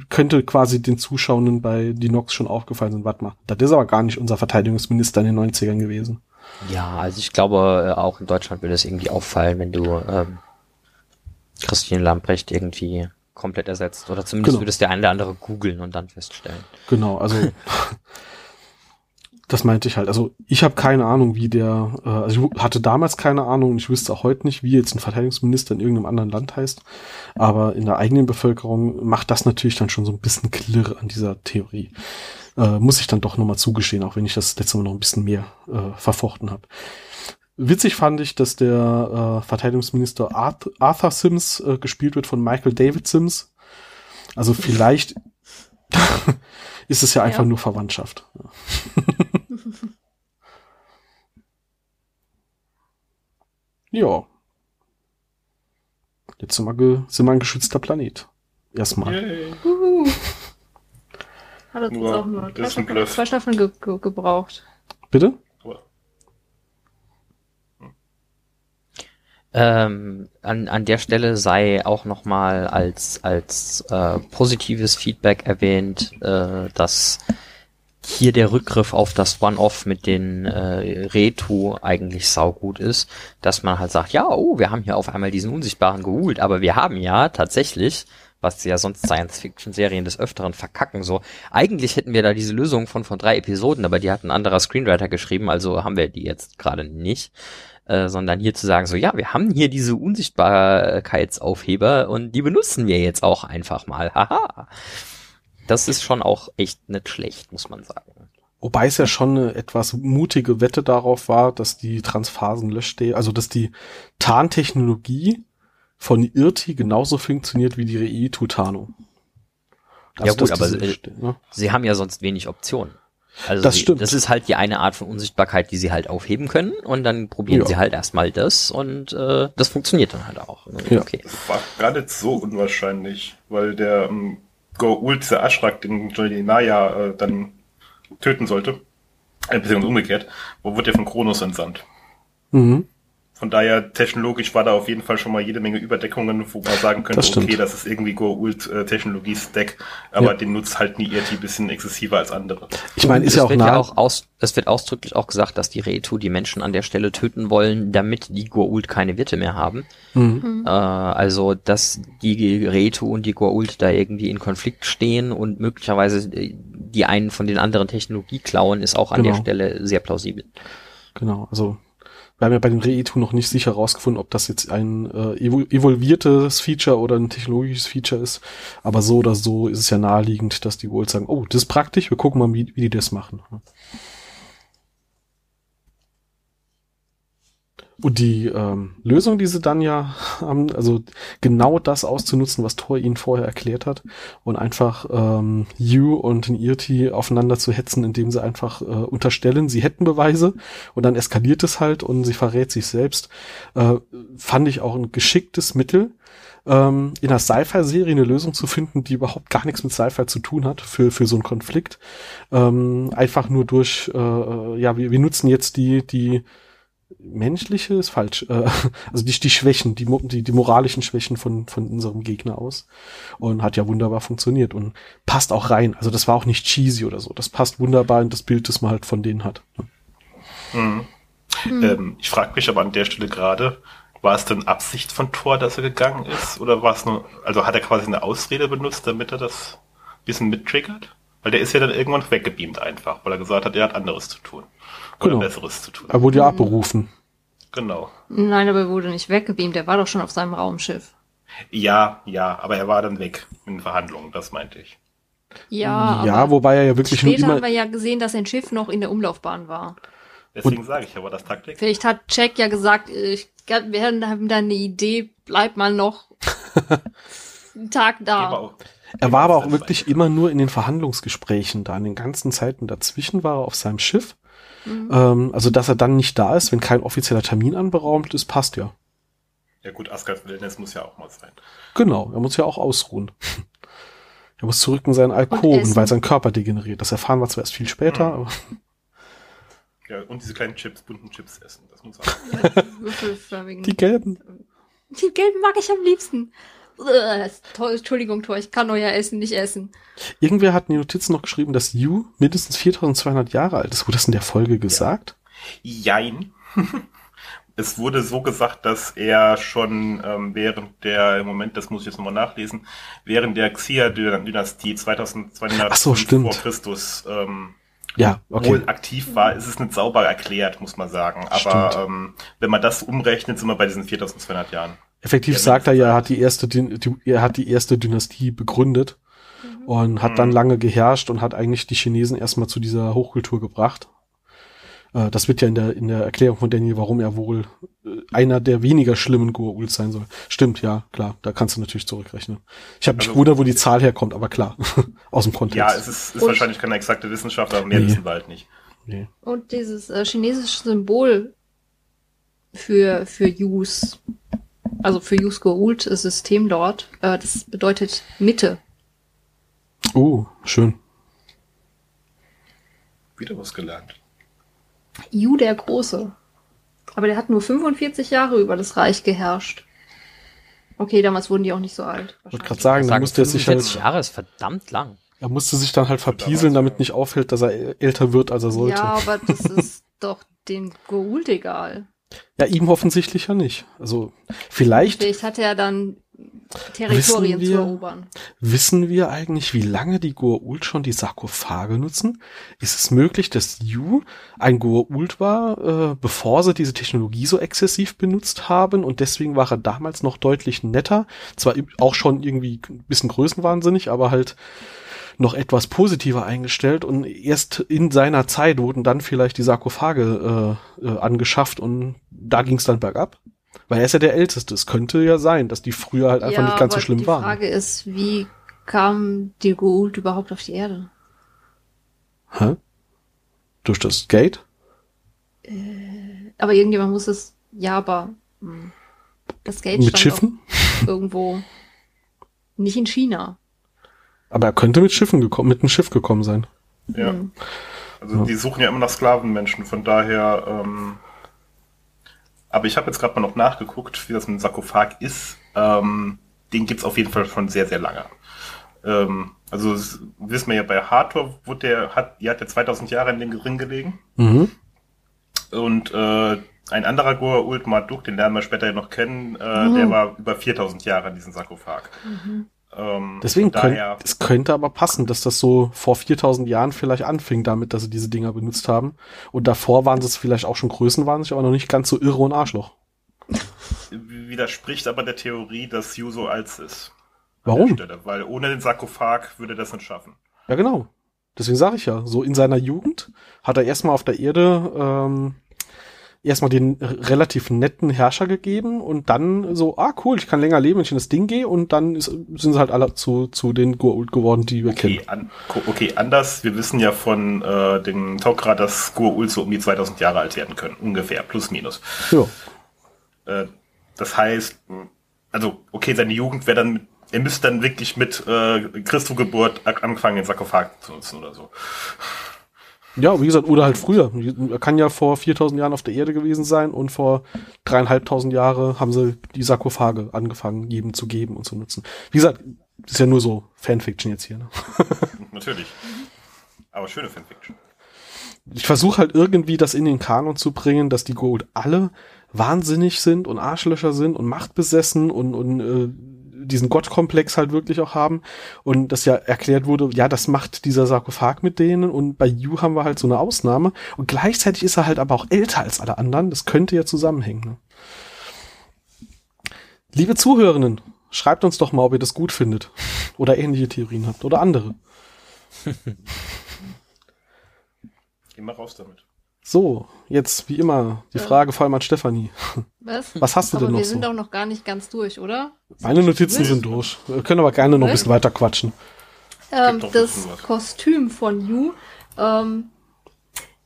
Speaker 3: könnte quasi den Zuschauenden bei die Nox schon aufgefallen sein, warte mal, das ist aber gar nicht unser Verteidigungsminister in den 90ern gewesen.
Speaker 1: Ja, also ich glaube, äh, auch in Deutschland würde es irgendwie auffallen, wenn du ähm, Christian Lamprecht irgendwie komplett ersetzt. Oder zumindest
Speaker 3: Genau.
Speaker 1: würdest der eine oder andere googeln und dann feststellen.
Speaker 3: Genau, also (laughs) das meinte ich halt. Also ich habe keine Ahnung, wie der, äh, also ich hatte damals keine Ahnung und ich wüsste auch heute nicht, wie jetzt ein Verteidigungsminister in irgendeinem anderen Land heißt. Aber in der eigenen Bevölkerung macht das natürlich dann schon so ein bisschen Klirr an dieser Theorie. Äh, muss ich dann doch nochmal zugestehen, auch wenn ich das letzte Mal noch ein bisschen mehr äh, verfochten habe. Witzig fand ich, dass der äh, Verteidigungsminister Arth Arthur Sims äh, gespielt wird von Michael David Sims. Also vielleicht (laughs) ist es ja einfach
Speaker 5: Ja.
Speaker 3: nur Verwandtschaft. ja. (laughs) Jetzt sind wir, sind wir ein geschützter Planet. Erstmal.
Speaker 4: Yay.
Speaker 5: Uhu. Hat uns auch nur zwei Staffeln ge ge gebraucht.
Speaker 3: Bitte?
Speaker 1: Ähm, an, an der Stelle sei auch nochmal als, als äh, positives Feedback erwähnt, äh, dass hier der Rückgriff auf das One-Off mit den äh, Retu eigentlich saugut ist, dass man halt sagt, ja, oh, wir haben hier auf einmal diesen Unsichtbaren geholt, aber wir haben ja tatsächlich, was ja sonst Science-Fiction-Serien des Öfteren verkacken, so, eigentlich hätten wir da diese Lösung von von drei Episoden, aber die hat ein anderer Screenwriter geschrieben, also haben wir die jetzt gerade nicht äh, sondern hier zu sagen, so ja, wir haben hier diese Unsichtbarkeitsaufheber und die benutzen wir jetzt auch einfach mal. Haha. Das ist schon auch echt nicht schlecht, muss man sagen.
Speaker 3: Wobei es ja schon eine etwas mutige Wette darauf war, dass die Transphasen-Löschstäbe, also dass die Tarntechnologie von IRTI genauso funktioniert wie die Reitu-Tarnung.
Speaker 1: Ja gut, aber,
Speaker 3: Löschstäbe, ne?
Speaker 1: Sie haben ja sonst wenig Optionen. Also
Speaker 3: Das
Speaker 1: sie,
Speaker 3: stimmt.
Speaker 1: das ist halt die eine Art von Unsichtbarkeit, die sie halt aufheben können und dann probieren
Speaker 3: Ja.
Speaker 1: sie halt erstmal das und äh, das funktioniert dann halt auch.
Speaker 3: Ja.
Speaker 1: Okay.
Speaker 4: Das war gar nicht so unwahrscheinlich, weil der ähm, Goa'uld, der Ashrak, den Johnny Naya äh, dann töten sollte, äh, beziehungsweise umgekehrt, wo wird der von Kronos entsandt.
Speaker 3: Mhm.
Speaker 4: Von daher, technologisch war da auf jeden Fall schon mal jede Menge Überdeckungen, wo man sagen könnte,
Speaker 3: Das
Speaker 4: okay, das ist irgendwie Goa'uld äh, Technologie-Stack, aber
Speaker 3: Ja.
Speaker 4: den nutzt halt nie RT bisschen exzessiver als andere.
Speaker 3: Ich meine, ist
Speaker 1: es
Speaker 3: ja auch
Speaker 1: wird
Speaker 3: nah.
Speaker 1: ja auch aus, es wird ausdrücklich auch gesagt, dass die Retu die Menschen an der Stelle töten wollen, damit die Goa'uld keine Wirte mehr haben.
Speaker 3: Mhm.
Speaker 1: Äh, also, dass die Retu und die Goa'uld da irgendwie in Konflikt stehen und möglicherweise äh, die einen von den anderen Technologie klauen, ist auch an
Speaker 3: Genau.
Speaker 1: der Stelle sehr plausibel.
Speaker 3: Genau, also wir haben ja bei dem Reitu noch nicht sicher rausgefunden, ob das jetzt ein äh, evo- evolviertes Feature oder ein technologisches Feature ist. Aber so oder so ist es ja naheliegend, dass die wohl sagen, oh, das ist praktisch, wir gucken mal, wie, wie die das machen. Und die ähm, Lösung, die sie dann ja (laughs) haben, also genau das auszunutzen, was Thor ihnen vorher erklärt hat und einfach ähm, Yu und den Irti aufeinander zu hetzen, indem sie einfach äh, unterstellen, sie hätten Beweise und dann eskaliert es halt und sie verrät sich selbst, äh, fand ich auch ein geschicktes Mittel, ähm, in einer Sci-Fi-Serie eine Lösung zu finden, die überhaupt gar nichts mit Sci-Fi zu tun hat für, für so einen Konflikt. Ähm, einfach nur durch, äh, ja, wir, wir nutzen jetzt die, die menschliche ist falsch, äh, (laughs) also die, die Schwächen, die, die, die moralischen Schwächen von, von unserem Gegner aus und hat ja wunderbar funktioniert und passt auch rein. Also das war auch nicht cheesy oder so. Das passt wunderbar in das Bild, das man halt von denen hat.
Speaker 4: Mhm. Ähm, ich frage mich aber an der Stelle gerade, war es denn Absicht von Thor, dass er gegangen ist? Oder war es nur, also hat er quasi eine Ausrede benutzt, damit er das bisschen mittriggert? Weil der ist ja dann irgendwann weggebeamt einfach, weil er gesagt hat, er hat anderes zu tun.
Speaker 3: Genau.
Speaker 4: Besseres zu tun.
Speaker 3: Er wurde ja abberufen.
Speaker 4: Genau.
Speaker 5: Nein, aber er wurde nicht weggebeamt, der war doch schon auf seinem Raumschiff.
Speaker 4: Ja, ja, aber er war dann weg in den Verhandlungen, das meinte ich.
Speaker 5: Ja,
Speaker 3: ja,
Speaker 5: aber
Speaker 3: wobei er ja wirklich nur
Speaker 5: später
Speaker 3: immer,
Speaker 5: haben wir ja gesehen, dass sein Schiff noch in der Umlaufbahn war.
Speaker 4: Deswegen sage ich war das Taktik?
Speaker 5: Vielleicht hat Jack ja gesagt, äh, ich, wir haben da eine Idee, bleib mal noch (laughs) einen Tag da.
Speaker 4: auf,
Speaker 3: Er war aber auch wirklich immer nur in den Verhandlungsgesprächen da. In den ganzen Zeiten dazwischen war er auf seinem Schiff.
Speaker 5: Mhm.
Speaker 3: Ähm, also, dass er dann nicht da ist, wenn kein offizieller Termin anberaumt ist, passt ja.
Speaker 4: Ja gut, Asgards Wellness muss ja auch mal sein.
Speaker 3: Genau, er muss ja auch ausruhen. (laughs) Er muss zurück in seinen. Alkoven, weil sein Körper degeneriert. Das erfahren wir zwar erst viel später,
Speaker 4: Mhm.
Speaker 3: aber (laughs)
Speaker 4: Ja, und diese kleinen Chips, bunten Chips essen. Das muss auch.
Speaker 3: Die gelben.
Speaker 5: Die gelben mag ich am liebsten. Entschuldigung, Tor, ich kann euer Essen nicht essen.
Speaker 3: Irgendwer hat in die Notizen noch geschrieben, dass Yu mindestens 4200 Jahre alt ist. Wurde das in der Folge gesagt?
Speaker 4: Jein. (laughs) Es wurde so gesagt, dass er schon ähm, während der, im Moment, das muss ich jetzt nochmal nachlesen, während der Xia-Dynastie 2200
Speaker 3: Ach so, stimmt.
Speaker 4: vor Christus ähm,
Speaker 3: Ja, okay.
Speaker 4: wohl aktiv war. Es ist nicht sauber erklärt, muss man sagen. Aber
Speaker 3: Stimmt.
Speaker 4: ähm, wenn man das umrechnet, sind wir bei diesen 4200 Jahren.
Speaker 3: Effektiv
Speaker 4: Ja,
Speaker 3: sagt er ja, er hat die erste, die, er hat die erste Dynastie begründet und hat dann
Speaker 4: Mhm.
Speaker 3: lange geherrscht und hat eigentlich die Chinesen erstmal zu dieser Hochkultur gebracht. Äh, Das wird ja in der, in der Erklärung von Daniel, warum er wohl äh, einer der weniger schlimmen Goa'uls sein soll. Stimmt, ja, klar, da kannst du natürlich zurückrechnen. Ich habe mich
Speaker 4: Also-
Speaker 3: gewundert, wo die Zahl herkommt, aber klar, (laughs) aus dem Kontext.
Speaker 4: Ja, es ist, ist wahrscheinlich keine exakte Wissenschaft, aber mehr
Speaker 3: Nee.
Speaker 4: wissen wir halt nicht.
Speaker 3: nee.
Speaker 5: Und dieses äh, chinesische Symbol für, für Yus, also für Yus Goa'uld, das System dort, äh, das bedeutet Mitte.
Speaker 3: Oh, schön.
Speaker 4: Wieder was gelernt.
Speaker 5: Yu der Große. Aber der hat nur 45 Jahre über das Reich geherrscht. Okay, damals wurden die auch nicht so alt.
Speaker 3: Ich wollte gerade sagen, da
Speaker 1: Sagen,
Speaker 3: musste er sich
Speaker 1: 45
Speaker 3: halt,
Speaker 1: Jahre ist verdammt lang.
Speaker 3: er musste sich dann halt verpieseln, damit nicht auffällt, dass er älter wird, als er sollte.
Speaker 5: Ja, aber das ist doch dem Goa'uld egal.
Speaker 3: Ja, ihm offensichtlich ja nicht. Also vielleicht
Speaker 5: Vielleicht hat er dann Territorien
Speaker 3: Wissen
Speaker 5: zu
Speaker 3: wir-
Speaker 5: erobern.
Speaker 3: wissen wir eigentlich, wie lange die Goa'uld schon die Sarkophage nutzen. Ist es möglich, dass Yu ein Goa'uld war, äh, bevor sie diese Technologie so exzessiv benutzt haben und deswegen war er damals noch deutlich netter. Zwar auch schon irgendwie ein bisschen größenwahnsinnig, aber halt noch etwas positiver eingestellt und erst in seiner Zeit wurden dann vielleicht die Sarkophage äh, äh, angeschafft und da ging es dann bergab. Weil er ist ja der Älteste. Es könnte ja sein, dass die früher halt einfach
Speaker 5: ja,
Speaker 3: nicht ganz so schlimm
Speaker 5: die
Speaker 3: waren.
Speaker 5: Frage ist, wie kam die Goa'uld überhaupt auf die Erde?
Speaker 3: Hä? Durch das Gate?
Speaker 5: Aber irgendjemand muss es, ja, aber hm, das Gate
Speaker 3: Mit Schiffen?
Speaker 5: irgendwo nicht in China.
Speaker 3: Aber er könnte mit Schiffen gekommen, mit einem Schiff gekommen sein.
Speaker 4: Ja.
Speaker 5: Hm.
Speaker 4: Also
Speaker 3: Ja.
Speaker 4: die suchen ja immer nach Sklavenmenschen, von daher. Ähm, aber ich habe jetzt gerade mal noch nachgeguckt, wie das mit dem Sarkophag ist. Ähm, den gibt's auf jeden Fall schon sehr, sehr lange. Ähm, also es- wissen wir ja bei Hathor, wurde der, hat, die hat ja 2000 Jahre in dem Ring gelegen.
Speaker 3: Mhm.
Speaker 4: Und äh, ein anderer Goa'uld, Marduk, den lernen wir später ja noch kennen, äh,
Speaker 5: Mhm.
Speaker 4: der war über 4000 Jahre in diesem Sarkophag. Ähm,
Speaker 3: Deswegen
Speaker 4: daher,
Speaker 3: es könnte aber passen, dass das so vor 4000 Jahren vielleicht anfing damit, dass sie diese Dinger benutzt haben. Und davor waren sie es vielleicht auch schon größenwahnsinnig, aber noch nicht ganz so irre und Arschloch.
Speaker 4: widerspricht aber der Theorie, dass Yu so alt ist.
Speaker 3: Warum?
Speaker 4: weil ohne den Sarkophag würde er das nicht schaffen.
Speaker 3: Ja, genau. Deswegen sage ich ja, so in seiner Jugend hat er erstmal auf der Erde ähm, erstmal den relativ netten Herrscher gegeben und dann so, ah cool, ich kann länger leben, wenn ich in das Ding gehe und dann ist, sind sie halt alle zu, zu den Goa'uld geworden, die wir
Speaker 4: Okay,
Speaker 3: kennen.
Speaker 4: an, okay, anders. Wir wissen ja von äh, dem Tok'ra, dass Goa'uld so um die 2000 Jahre alt werden können. Ungefähr, plus minus.
Speaker 3: Ja.
Speaker 4: Äh, das heißt, also, okay, seine Jugend wäre dann, er müsste dann wirklich mit äh, Christo Geburt anfangen, den Sarkophag zu nutzen oder so.
Speaker 3: Ja, wie gesagt, oder halt früher. Er kann ja vor 4000 Jahren auf der Erde gewesen sein und vor dreieinhalbtausend Jahre haben sie die Sarkophage angefangen, jedem zu geben und zu nutzen. Wie gesagt, ist ja nur so Fanfiction jetzt hier. Ne? (laughs)
Speaker 4: Natürlich. Aber schöne Fanfiction.
Speaker 3: Ich versuche halt irgendwie das in den Kanon zu bringen, dass die Gold alle wahnsinnig sind und Arschlöcher sind und machtbesessen und, und äh, diesen Gottkomplex halt wirklich auch haben und das ja erklärt wurde, ja, das macht dieser Sarkophag mit denen und bei Yu haben wir halt so eine Ausnahme und gleichzeitig ist er halt aber auch älter als alle anderen, das könnte ja zusammenhängen. Ne? Liebe Zuhörenden, schreibt uns doch mal, ob ihr das gut findet oder ähnliche Theorien habt oder andere. (laughs)
Speaker 4: Mal raus damit.
Speaker 3: So, jetzt wie immer die
Speaker 5: Ja.
Speaker 3: Frage vor allem an Stefanie.
Speaker 5: Was?
Speaker 3: Was hast du
Speaker 5: aber
Speaker 3: denn noch
Speaker 5: wir
Speaker 3: so?
Speaker 5: sind doch noch gar nicht ganz durch, oder?
Speaker 3: Meine Notizen sind durch. Wir können aber gerne noch ein
Speaker 5: Was?
Speaker 3: bisschen weiter quatschen.
Speaker 5: Ähm, das. Kostüm von Yu ähm,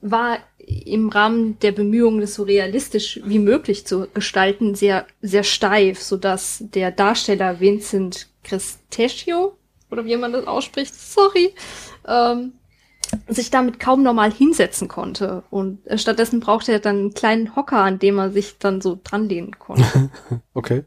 Speaker 5: war im Rahmen der Bemühungen, das so realistisch wie möglich zu gestalten, sehr, sehr steif, sodass der Darsteller Vincent Cristecchio, oder wie man das ausspricht, sorry, ähm, sich damit kaum normal hinsetzen konnte. Und äh, stattdessen brauchte er dann einen kleinen Hocker, an dem er sich dann so dran lehnen konnte. (laughs)
Speaker 3: Okay.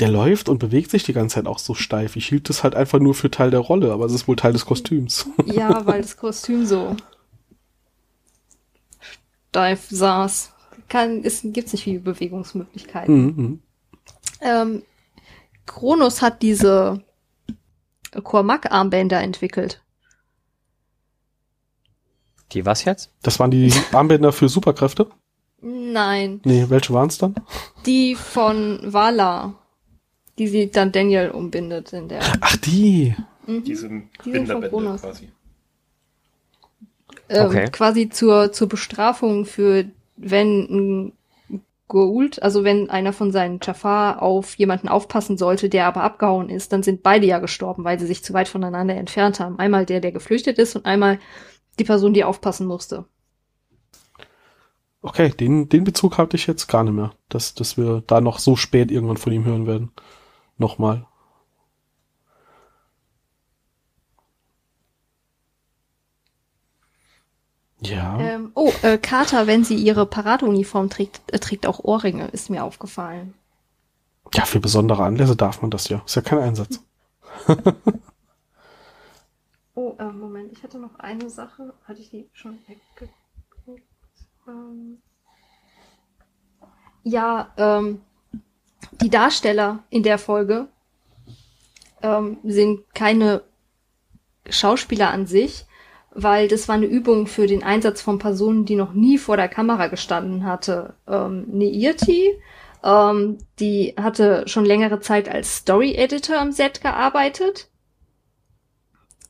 Speaker 3: Der läuft und bewegt sich die ganze Zeit auch so steif. Ich hielt das halt einfach nur für Teil der Rolle, aber es ist wohl Teil des Kostüms. (laughs)
Speaker 5: Ja, weil das Kostüm so steif saß. Kann, es gibt's nicht viele Bewegungsmöglichkeiten.
Speaker 3: Mhm.
Speaker 5: Ähm, Kronos hat diese Cormac-Armbänder entwickelt.
Speaker 1: Die was jetzt?
Speaker 3: Das waren die Armbänder für Superkräfte?
Speaker 5: Nein,
Speaker 3: Nee, welche waren es dann?
Speaker 5: die von Vala, die sie dann Daniel umbindet in der.
Speaker 3: Ach, die.
Speaker 5: Mhm.
Speaker 4: Diese
Speaker 5: Die
Speaker 4: Binderbände quasi.
Speaker 5: ähm,
Speaker 1: Okay.
Speaker 5: quasi zur, zur Bestrafung für, wenn ein Goult, also wenn einer von seinen Jafar auf jemanden aufpassen sollte, der aber abgehauen ist, dann sind beide ja gestorben, weil sie sich zu weit voneinander entfernt haben. Einmal der, der geflüchtet ist und einmal die Person, die aufpassen musste.
Speaker 3: Okay, den, den Bezug hatte ich jetzt gar nicht mehr, dass, dass wir da noch so spät irgendwann von ihm hören werden. Nochmal. Ja.
Speaker 5: Ähm, oh, äh, Carter, wenn sie ihre Paradeuniform trägt, äh, trägt auch Ohrringe, ist mir aufgefallen.
Speaker 3: Ja, für besondere Anlässe darf man das ja. Ist ja kein Einsatz. (laughs)
Speaker 5: Oh, äh, Moment, ich hatte noch eine Sache. Hatte ich die schon weggeguckt? Ähm ja, ähm, die Darsteller in der Folge ähm, sind keine Schauspieler an sich, weil das war eine Übung für den Einsatz von Personen, die noch nie vor der Kamera gestanden hatte. Ähm, Neirti, ähm, die hatte schon längere Zeit als Story-Editor am Set gearbeitet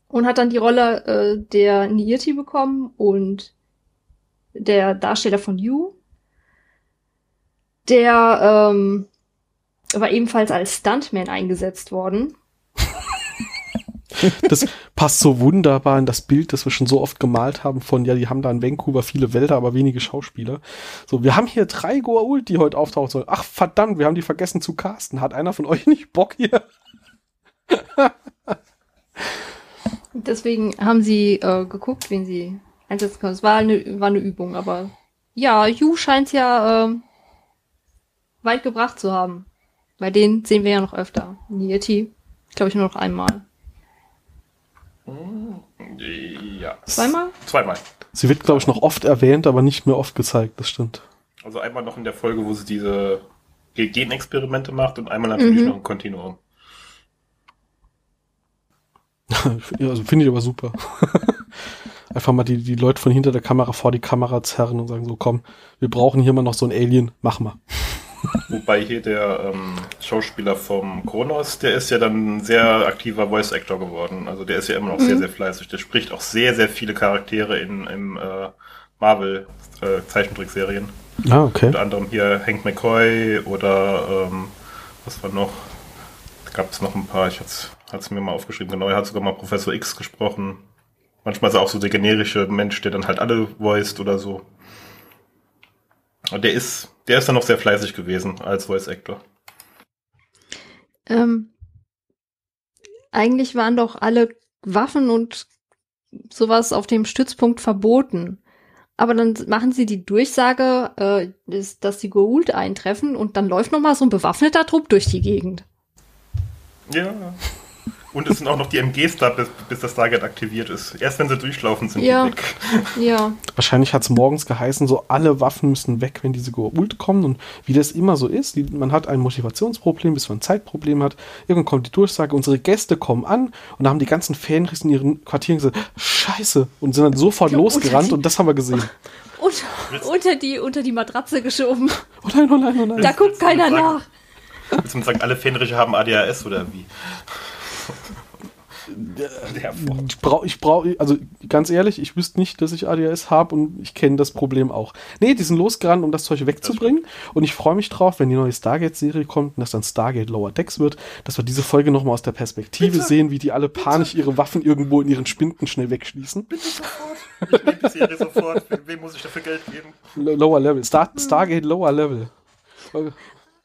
Speaker 5: und hat dann die Rolle äh, der Niirti bekommen und der Darsteller von Yu, der ähm, war ebenfalls als Stuntman eingesetzt worden. (laughs)
Speaker 3: Das passt so wunderbar in das Bild, das wir schon so oft gemalt haben von, ja, die haben da in Vancouver viele Wälder, aber wenige Schauspieler. So, wir haben hier drei Goa'uld, die heute auftauchen sollen. Ach, verdammt, wir haben die vergessen zu casten. Hat einer von euch nicht Bock hier? (laughs)
Speaker 5: Deswegen haben sie äh, geguckt, wen sie einsetzen können. Es war eine, war eine Übung, aber ja, Yu scheint ja ähm, weit gebracht zu haben. Bei denen sehen wir ja noch öfter. Nieti, glaube ich, nur noch einmal.
Speaker 4: Ja.
Speaker 5: Zweimal?
Speaker 4: Zweimal.
Speaker 3: Sie wird, glaube ich, noch oft erwähnt, aber nicht mehr oft gezeigt, das stimmt.
Speaker 4: Also einmal noch in der Folge, wo sie diese Genexperimente macht und einmal natürlich
Speaker 5: Mhm.
Speaker 4: noch im Kontinuum. (laughs)
Speaker 3: Ja, also finde ich aber super. (laughs) Einfach mal die, die Leute von hinter der Kamera vor die Kamera zerren und sagen so, komm, wir brauchen hier mal noch so ein Alien, mach mal.
Speaker 4: Wobei hier der ähm, Schauspieler vom Kronos, der ist ja dann ein sehr aktiver Voice Actor geworden. Also der ist ja immer noch sehr, sehr fleißig. Der spricht auch sehr, sehr viele Charaktere in im äh, Marvel äh, Zeichentrickserien.
Speaker 3: Ah, okay.
Speaker 4: Unter anderem hier Hank McCoy oder ähm, was war noch? Da gab es noch ein paar, ich hatte es mir mal aufgeschrieben, genau, er hat sogar mal Professor X gesprochen. Manchmal ist er auch so der generische Mensch, der dann halt alle voiced oder so. Und der ist, der ist dann noch sehr fleißig gewesen als Voice Actor.
Speaker 5: Ähm, eigentlich waren doch alle Waffen und sowas auf dem Stützpunkt verboten. Aber dann machen sie die Durchsage, äh, dass, dass die Goa'uld eintreffen und dann läuft noch mal so ein bewaffneter Trupp durch die Gegend.
Speaker 4: Ja. Und es sind auch noch die MGs da, bis, bis das Target aktiviert ist. Erst wenn sie durchlaufen, sind
Speaker 5: Ja.
Speaker 4: die weg. (laughs)
Speaker 5: Ja,
Speaker 3: Wahrscheinlich hat es morgens geheißen, so alle Waffen müssen weg, wenn diese Goa'uld kommen. Und wie das immer so ist, die, man hat ein Motivationsproblem, bis man ein Zeitproblem hat. Irgendwann kommt die Durchsage, unsere Gäste kommen an und da haben die ganzen Fähnrichs in ihren Quartieren gesagt, scheiße, und sind dann sofort
Speaker 5: Ja,
Speaker 3: losgerannt
Speaker 5: unter die-
Speaker 3: und das haben wir gesehen. (laughs)
Speaker 5: und unter die, unter die Matratze geschoben.
Speaker 3: Oh nein, oh nein, oh nein.
Speaker 5: Da guckt keiner
Speaker 4: sagen?
Speaker 5: nach.
Speaker 4: Willst du mir sagen, alle Fähnriche haben ADHS oder wie?
Speaker 3: Ich brauche, ich brauche, also ganz ehrlich, ich wüsste nicht, dass ich ADHS habe und ich kenne das Problem auch. Nee, die sind losgerannt, um das Zeug wegzubringen und ich freue mich drauf, wenn die neue Stargate-Serie kommt und das dann Stargate Lower Decks wird, dass wir diese Folge nochmal aus der Perspektive
Speaker 4: Bitte?
Speaker 3: sehen, wie die alle panisch ihre Waffen irgendwo in ihren Spinden schnell wegschließen.
Speaker 4: Bitte sofort. Ich nehme die Serie sofort. Wem muss ich dafür Geld geben?
Speaker 3: Lower Level. Star Stargate Lower Level.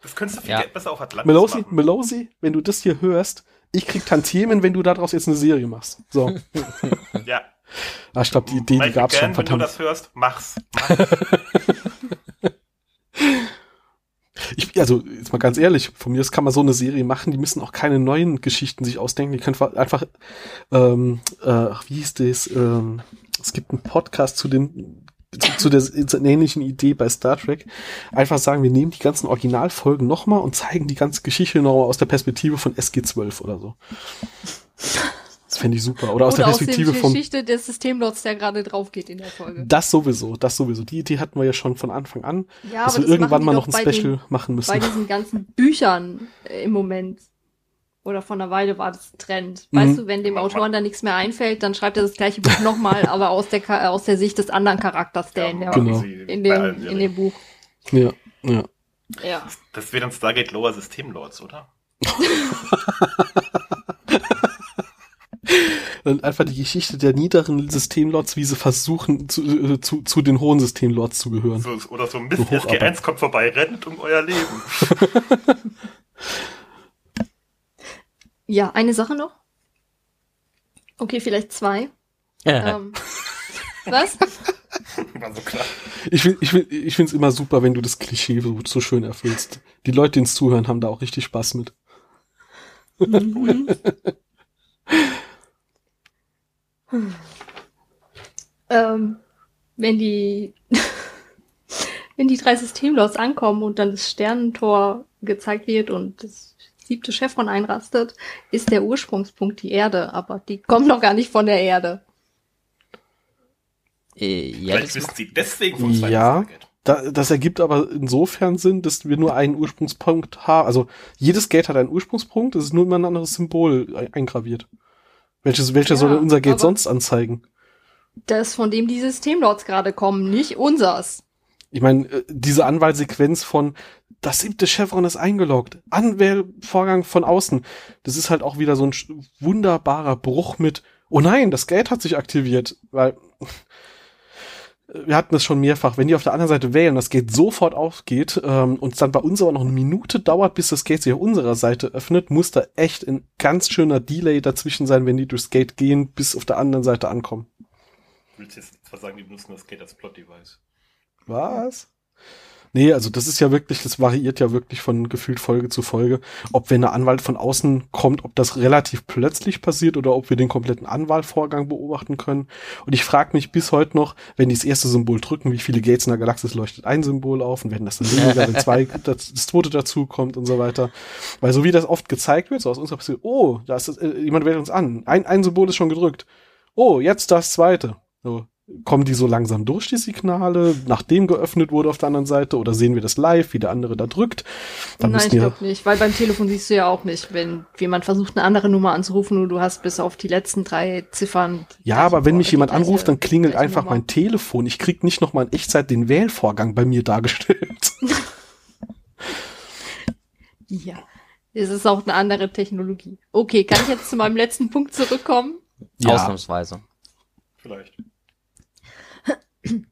Speaker 4: Das könntest du viel
Speaker 1: Ja.
Speaker 4: Geld besser auf Atlantis
Speaker 3: Melosi,
Speaker 4: machen.
Speaker 3: Melosi, wenn du das hier hörst, ich krieg Tantiemen, wenn du daraus jetzt eine Serie machst. So.
Speaker 4: Ja.
Speaker 3: Ah, ich glaube, die Idee, die gab's schon,
Speaker 4: Gann, wenn du
Speaker 3: verdammt.
Speaker 4: das hörst, mach's. mach's. (laughs)
Speaker 3: Ich, also, jetzt mal ganz ehrlich, von mir aus kann man so eine Serie machen, die müssen auch keine neuen Geschichten sich ausdenken, die können fa- einfach, ähm, äh, ach, wie hieß das, ähm, es gibt einen Podcast zu den, zu, zu der zu einer ähnlichen Idee bei Star Trek, einfach sagen, wir nehmen die ganzen Originalfolgen nochmal und zeigen die ganze Geschichte nochmal aus der Perspektive von SG-12 oder so. Das fände ich super. Oder aus der
Speaker 5: Oder aus der
Speaker 3: Perspektive vom,
Speaker 5: Geschichte des Systemlots, der gerade drauf geht in der Folge.
Speaker 3: das sowieso, das sowieso. Die Idee hatten wir ja schon von Anfang an,
Speaker 5: Ja,
Speaker 3: dass
Speaker 5: aber
Speaker 3: wir
Speaker 5: das
Speaker 3: irgendwann mal noch ein Special
Speaker 5: Den,
Speaker 3: machen müssen.
Speaker 5: bei diesen ganzen Büchern äh, im Moment. Oder von einer Weile war das ein Trend.
Speaker 3: Mhm.
Speaker 5: Weißt du, wenn dem Autoren da nichts mehr einfällt, dann schreibt er das gleiche Buch nochmal, aber aus der, aus der Sicht des anderen Charakters, der
Speaker 4: Ja,
Speaker 5: in, der,
Speaker 3: Genau.
Speaker 5: in, dem, in dem Buch.
Speaker 3: Ja, ja.
Speaker 5: Ja.
Speaker 4: Das wäre dann Stargate Lower Systemlords, oder? (laughs)
Speaker 3: Dann einfach die Geschichte der niederen Systemlords, wie sie versuchen, zu, äh, zu, zu den hohen Systemlords zu gehören.
Speaker 4: So, oder so Mist,
Speaker 3: So Hocharbeiter.
Speaker 4: SG1 kommt vorbei, rennt um euer Leben. (laughs)
Speaker 5: Ja, eine Sache noch. Okay, vielleicht zwei. Ähm, was? (laughs)
Speaker 4: War so klar.
Speaker 3: Ich, find- ich, find- ich finde es immer super, wenn du das Klischee so, so schön erfüllst. Die Leute, die uns zuhören, haben da auch richtig Spaß mit.
Speaker 5: Mhm. (laughs) ähm, wenn die (laughs) wenn die drei Systemlots ankommen und dann das Sternentor gezeigt wird und das siebte Chevron einrastet, ist der Ursprungspunkt die Erde, aber die kommen noch gar nicht von der Erde.
Speaker 1: Äh, ja,
Speaker 4: Vielleicht
Speaker 1: das
Speaker 4: wissen sie deswegen vom zweiten
Speaker 3: Ja.
Speaker 4: Stargate.
Speaker 3: Da, das ergibt aber insofern Sinn, dass wir nur einen Ursprungspunkt haben. Also jedes Gate hat einen Ursprungspunkt, es ist nur immer ein anderes Symbol ein- eingraviert. Welches, welcher
Speaker 5: Ja,
Speaker 3: soll denn unser Gate
Speaker 5: aber-
Speaker 3: sonst anzeigen?
Speaker 5: Das, von dem die Systemlots gerade kommen, nicht unsers.
Speaker 3: Ich meine, äh, diese Anwahlsequenz von das siebte Chevron ist eingeloggt, Anwählvorgang von außen, das ist halt auch wieder so ein wunderbarer Bruch mit, oh nein, das Gate hat sich aktiviert, weil äh, wir hatten das schon mehrfach, wenn die auf der anderen Seite wählen, das Gate sofort aufgeht ähm, und es dann bei uns aber noch eine Minute dauert, bis das Gate sich auf unserer Seite öffnet, muss da echt ein ganz schöner Delay dazwischen sein, wenn die durchs Gate gehen, bis auf der anderen Seite ankommen.
Speaker 4: Du willst jetzt zwar sagen, die benutzen das Gate als Plot-Device.
Speaker 3: Was? Nee, also das ist ja wirklich, das variiert ja wirklich von gefühlt Folge zu Folge. Ob wenn eine Anwalt von außen kommt, ob das relativ plötzlich passiert oder ob wir den kompletten Anwahlvorgang beobachten können. Und ich frage mich bis heute noch, wenn die das erste Symbol drücken, wie viele Gates in der Galaxis leuchtet ein Symbol auf und werden das dann (laughs) weniger, wenn zwei, das, das zweite dazu kommt und so weiter. Weil so wie das oft gezeigt wird, so aus unserer Perspektive, oh, da ist das, äh, jemand wählt uns an. Ein, ein Symbol ist schon gedrückt. Oh, jetzt das zweite. So. Kommen die so langsam durch, die Signale, nachdem geöffnet wurde auf der anderen Seite? Oder sehen wir das live, wie der andere da drückt? Dann
Speaker 5: Nein, ich
Speaker 3: ja,
Speaker 5: glaube nicht, weil beim Telefon siehst du ja auch nicht, wenn jemand versucht, eine andere Nummer anzurufen und du hast bis auf die letzten drei Ziffern.
Speaker 3: ja, aber wenn mich jemand anruft, dann klingelt einfach
Speaker 5: Nummer.
Speaker 3: mein Telefon. Ich krieg nicht nochmal in Echtzeit den Wählvorgang bei mir dargestellt. (laughs)
Speaker 5: Ja, es ist auch eine andere Technologie. Okay, kann ich jetzt zu meinem letzten Punkt zurückkommen?
Speaker 1: Ausnahmsweise.
Speaker 4: Vielleicht.
Speaker 5: Entschuldigung.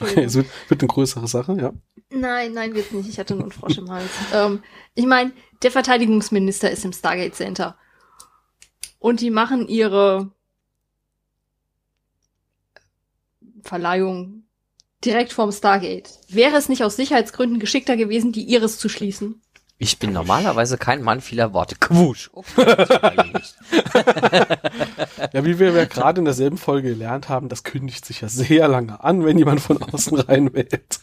Speaker 5: (laughs)
Speaker 3: es wird, wird eine größere Sache, ja.
Speaker 5: Nein, nein, wird's nicht. Ich hatte nur einen Frosch im Hals. Ähm, ich meine, der Verteidigungsminister ist im Stargate Center. Und die machen ihre Verleihung direkt vorm Stargate. Wäre es nicht aus Sicherheitsgründen geschickter gewesen, die Iris zu schließen?
Speaker 1: Ich bin normalerweise kein Mann vieler Worte. Quusch. Okay. (laughs)
Speaker 3: Ja, wie wir ja gerade in derselben Folge gelernt haben, das kündigt sich ja sehr lange an, wenn jemand von außen reinwählt.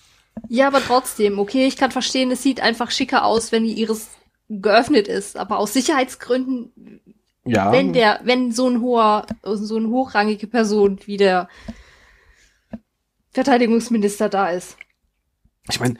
Speaker 5: Ja, aber trotzdem, okay, ich kann verstehen, es sieht einfach schicker aus, wenn die Iris geöffnet ist. Aber aus Sicherheitsgründen
Speaker 3: Ja.
Speaker 5: wenn der, wenn so ein hoher, so eine hochrangige Person wie der Verteidigungsminister da ist.
Speaker 3: ich meine,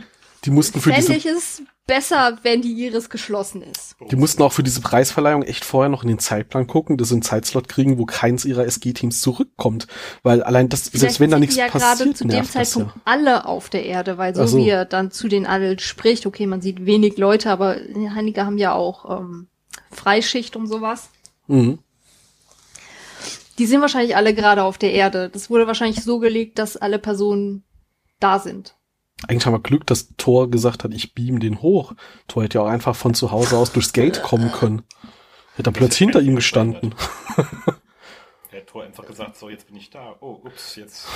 Speaker 3: die mussten für
Speaker 5: Fände
Speaker 3: diese
Speaker 5: es besser, wenn die Iris geschlossen ist.
Speaker 3: Die mussten auch für diese Preisverleihung echt vorher noch in den Zeitplan gucken, dass sie einen Zeitslot kriegen, wo keins ihrer SG-Teams zurückkommt. Weil allein das,
Speaker 5: Vielleicht
Speaker 3: selbst wenn da nichts
Speaker 5: die ja
Speaker 3: passiert,
Speaker 5: gerade zu dem Zeitpunkt
Speaker 3: ja.
Speaker 5: alle auf der Erde, weil so,
Speaker 3: so.
Speaker 5: wie er dann zu den allen spricht, okay, man sieht wenig Leute, aber einige haben ja auch ähm, Freischicht und sowas.
Speaker 3: Mhm.
Speaker 5: Die sind wahrscheinlich alle gerade auf der Erde. Das wurde wahrscheinlich so gelegt, dass alle Personen da sind.
Speaker 3: Eigentlich haben wir Glück, dass Thor gesagt hat, ich beam den hoch. Thor hätte ja auch einfach von zu Hause aus durchs Gate kommen können. Hätte er plötzlich hinter ihm gestanden.
Speaker 4: Der hat Tor einfach gesagt, so, jetzt bin ich da. Oh, ups, jetzt.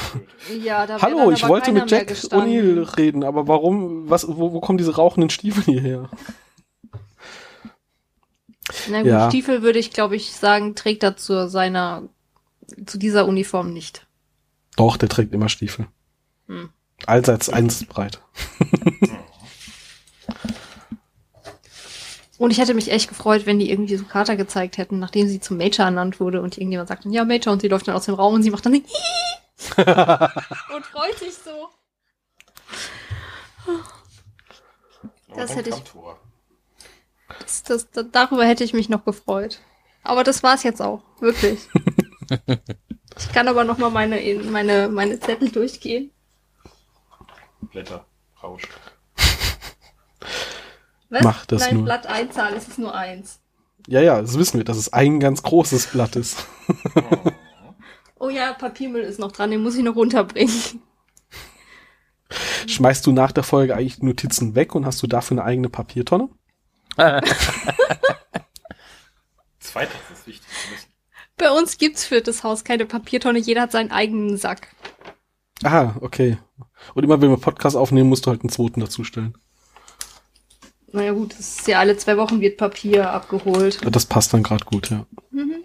Speaker 5: Ja, da
Speaker 3: Hallo, ich wollte mit Jack. O'Neill reden, aber warum, was, wo, wo kommen diese rauchenden Stiefel hierher?
Speaker 5: Na gut,
Speaker 3: Ja.
Speaker 5: Stiefel würde ich, glaube ich, sagen, trägt er zu seiner, zu dieser Uniform nicht.
Speaker 3: Doch, der trägt immer Stiefel.
Speaker 5: Hm.
Speaker 3: Allseits eins breit. (laughs)
Speaker 5: Und ich hätte mich echt gefreut, wenn die irgendwie so Carter gezeigt hätten, nachdem sie zum Major ernannt wurde und irgendjemand sagt, dann, ja, Major, und sie läuft dann aus dem Raum und sie macht dann (laughs) (laughs) und freut sich so. Das hätte ich-. Das, das, da- darüber hätte ich mich noch gefreut. Aber das war's jetzt auch, wirklich. ich kann aber noch mal meine, meine, meine Zettel durchgehen.
Speaker 4: Blätter, Rausch. (laughs)
Speaker 5: Was?
Speaker 3: Mach das
Speaker 5: Nein,
Speaker 3: nur.
Speaker 5: Blatt Einzahl ist es nur eins.
Speaker 3: Ja, ja, das wissen wir, dass es ein ganz großes Blatt ist. (laughs)
Speaker 5: Oh ja, Papiermüll ist noch dran, den muss ich noch runterbringen. (laughs)
Speaker 3: Schmeißt du nach der Folge eigentlich Notizen weg und hast du dafür eine eigene Papiertonne?
Speaker 4: Zweitens ist wichtig zu wissen.
Speaker 5: Bei uns gibt's für das Haus keine Papiertonne, jeder hat seinen eigenen Sack.
Speaker 3: Aha, okay. Und immer wenn wir Podcast aufnehmen, musst du halt einen zweiten dazustellen.
Speaker 5: Naja gut, das ist ja alle zwei Wochen wird Papier abgeholt.
Speaker 3: Das passt dann gerade gut, ja.
Speaker 5: Mhm.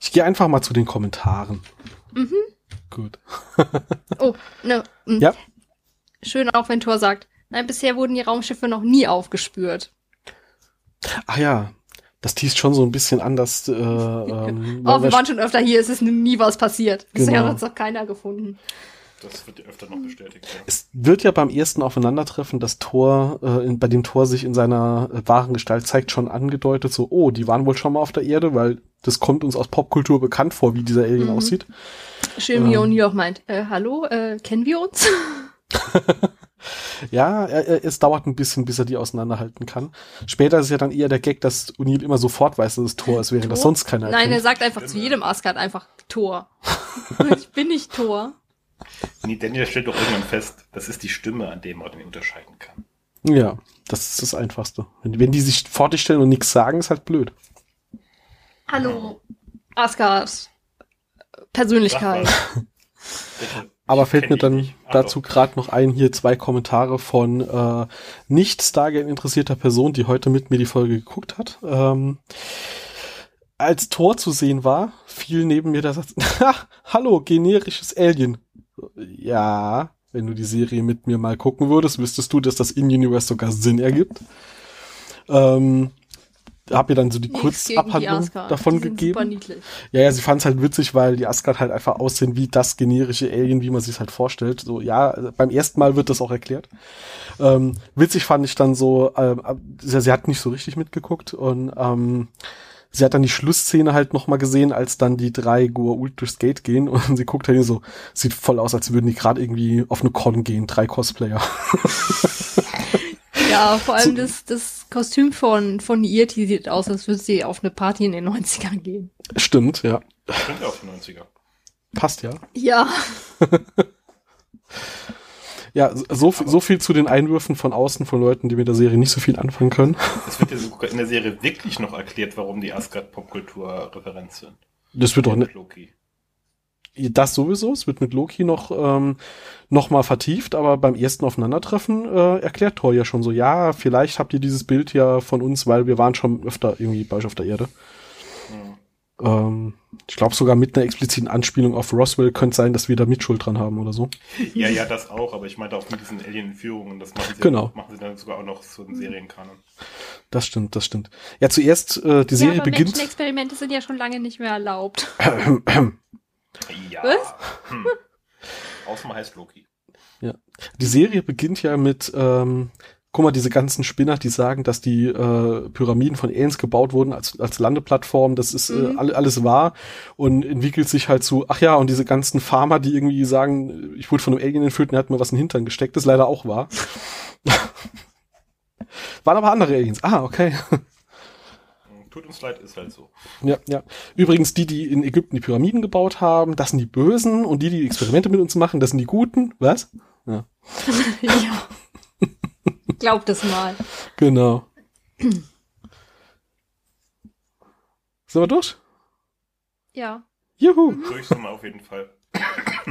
Speaker 3: Ich gehe einfach mal zu den Kommentaren. Gut. (laughs)
Speaker 5: Oh, ne. mm.
Speaker 3: Ja.
Speaker 5: Schön auch, wenn Thor sagt, nein, bisher wurden die Raumschiffe noch nie aufgespürt.
Speaker 3: Ach ja, das teast schon so ein bisschen anders. Äh, (laughs) ähm,
Speaker 5: Oh, wir
Speaker 3: wir-
Speaker 5: waren schon öfter hier, es ist nie was passiert. Bisher
Speaker 3: Genau.
Speaker 5: hat uns noch keiner gefunden.
Speaker 4: Das wird öfter noch bestätigt. Ja.
Speaker 3: Es wird ja beim ersten Aufeinandertreffen das Tor, äh, in, bei dem Tor sich in seiner äh, wahren Gestalt zeigt, schon angedeutet, so, oh, die waren wohl schon mal auf der Erde, weil das kommt uns aus Popkultur bekannt vor, wie dieser Alien
Speaker 5: Mhm.
Speaker 3: aussieht.
Speaker 5: Schön, wie
Speaker 3: Ähm.
Speaker 5: O'Neill auch meint, äh, hallo, äh, kennen wir uns? (laughs)
Speaker 3: Ja, er, er, es dauert ein bisschen, bis er die auseinanderhalten kann. Später ist ja dann eher der Gag, dass O'Neill immer sofort weiß, dass es Tor ist, während das sonst keiner
Speaker 5: Nein, er
Speaker 3: erkennt.
Speaker 5: sagt einfach zu jedem Asgard einfach Thor. (laughs) ich bin nicht Thor.
Speaker 4: Nee, Daniel stellt doch irgendwann fest, das ist die Stimme, an der man ihn unterscheiden kann.
Speaker 3: Ja, das ist das Einfachste. Wenn, wenn die sich vor dich stellen und nichts sagen, ist halt blöd.
Speaker 5: Hallo, Asgards Persönlichkeit. (laughs)
Speaker 3: Aber fällt mir dann dazu gerade noch ein, hier zwei Kommentare von äh, nicht Stargate interessierter Person, die heute mit mir die Folge geguckt hat. Ähm, als Tor zu sehen war, fiel neben mir der Satz, (laughs) "Ha, hallo, generisches Alien. Ja, wenn du die Serie mit mir mal gucken würdest, wüsstest du, dass das In-Universe sogar Sinn ergibt. Ähm, hab ihr dann so die
Speaker 5: Nichts die
Speaker 3: Kurzabhandlung davon
Speaker 5: die sind
Speaker 3: gegeben.
Speaker 5: Super niedlich.
Speaker 3: Ja, ja, sie fand es halt witzig, weil die Asgard halt einfach aussehen wie das generische Alien, wie man sich halt vorstellt. So, ja, beim ersten Mal wird das auch erklärt. Ähm, witzig fand ich dann so, ähm, sie, sie hat nicht so richtig mitgeguckt und ähm, sie hat dann die Schlussszene halt nochmal gesehen, als dann die drei Goa'uld durchs Gate gehen (laughs) und sie guckt halt so, sieht voll aus, als würden die gerade irgendwie auf eine Con gehen, drei Cosplayer.
Speaker 5: Ja, (laughs) vor allem
Speaker 3: So-
Speaker 5: das, das Kostüm von, von Yeti sieht aus, als würde sie auf eine Party in den 90ern gehen.
Speaker 3: Stimmt, ja.
Speaker 4: Stimmt ja auf die 90er.
Speaker 3: Passt ja.
Speaker 5: Ja. (laughs)
Speaker 3: Ja, so, viel- so viel zu den Einwürfen von außen von Leuten, die mit der Serie nicht so viel anfangen können.
Speaker 4: Es wird ja sogar in der Serie wirklich noch erklärt, warum die Asgard Popkultur-Referenz sind.
Speaker 3: Das wird doch ne,
Speaker 4: Loki.
Speaker 3: Das sowieso, es wird mit Loki noch, ähm, noch mal vertieft, aber beim ersten Aufeinandertreffen äh, erklärt Thor ja schon so, ja, vielleicht habt ihr dieses Bild ja von uns, weil wir waren schon öfter irgendwie bei euch auf der Erde.
Speaker 4: Hm.
Speaker 3: Ähm, ich glaube sogar mit einer expliziten Anspielung auf Roswell könnte sein, dass wir da Mitschuld dran haben oder so.
Speaker 4: Ja, ja, das auch, aber ich meinte auch mit diesen Alien-Entführungen, das machen sie,
Speaker 3: Genau.
Speaker 4: machen sie dann sogar auch noch so einen Serienkanon.
Speaker 3: Das stimmt, das stimmt. Ja, zuerst, äh, die Serie
Speaker 5: ja, aber
Speaker 3: beginnt.
Speaker 5: Menschenexperimente sind ja schon lange nicht mehr erlaubt. (clears throat)
Speaker 4: Ja.
Speaker 5: Was?
Speaker 4: Hm. Außer heißt Loki.
Speaker 3: Die Serie beginnt ja mit ähm, guck mal, diese ganzen Spinner, die sagen, dass die äh, Pyramiden von Aliens gebaut wurden als, als Landeplattform, das ist äh,
Speaker 5: Mhm.
Speaker 3: all, alles wahr und entwickelt sich halt zu, ach ja, und diese ganzen Farmer, die irgendwie sagen, ich wurde von einem Alien entführt und er hat mir was in den Hintern gesteckt, ist leider auch wahr. (laughs) Waren aber andere Aliens. Ah, okay. (laughs)
Speaker 4: Tut uns leid, ist halt so.
Speaker 3: Ja, ja. Übrigens, die, die in Ägypten die Pyramiden gebaut haben, das sind die Bösen und die, die Experimente mit uns machen, das sind die Guten. Was? Ja, (laughs)
Speaker 5: ja. Glaub das mal.
Speaker 3: genau. Sind wir durch?
Speaker 5: Ja.
Speaker 3: Juhu.
Speaker 4: Durch sind wir auf jeden Fall.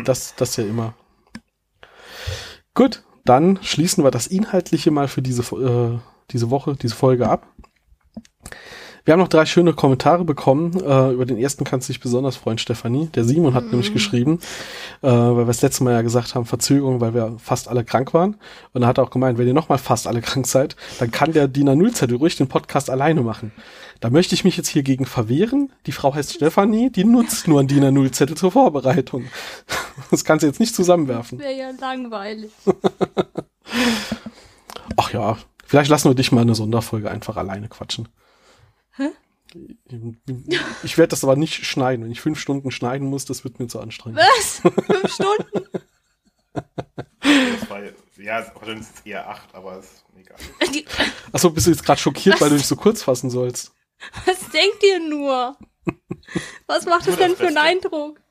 Speaker 3: Das, das ja immer. Gut, dann schließen wir das Inhaltliche mal für diese, äh, diese Woche, diese Folge ab. Wir haben noch drei schöne Kommentare bekommen. Äh, über den ersten kannst du dich besonders freuen, Stefanie. Der Simon hat nämlich geschrieben, äh, weil wir das letzte Mal ja gesagt haben, Verzögerung, weil wir fast alle krank waren. Und er hat auch gemeint, wenn ihr nochmal fast alle krank seid, dann kann der Dina Nullzettel ruhig den Podcast alleine machen. Da möchte ich mich jetzt hier gegen verwehren. Die Frau heißt Stefanie, die nutzt nur einen DIN A0-Zettel zur Vorbereitung. (laughs) Das kannst du jetzt nicht zusammenwerfen.
Speaker 5: Wäre ja langweilig. (laughs)
Speaker 3: Ach ja, vielleicht lassen wir dich mal eine Sonderfolge einfach alleine quatschen.
Speaker 5: Hä?
Speaker 3: Ich werde das aber nicht schneiden. Wenn ich fünf Stunden schneiden muss, das wird mir zu anstrengend.
Speaker 5: Was? Fünf Stunden?
Speaker 4: Das war, ja, sind es eher acht, aber ist egal.
Speaker 3: Achso, bist du jetzt gerade schockiert, weil du dich so kurz fassen sollst?
Speaker 5: was denkt ihr nur? Was macht das denn
Speaker 4: das
Speaker 5: für einen
Speaker 4: Beste.
Speaker 5: Eindruck?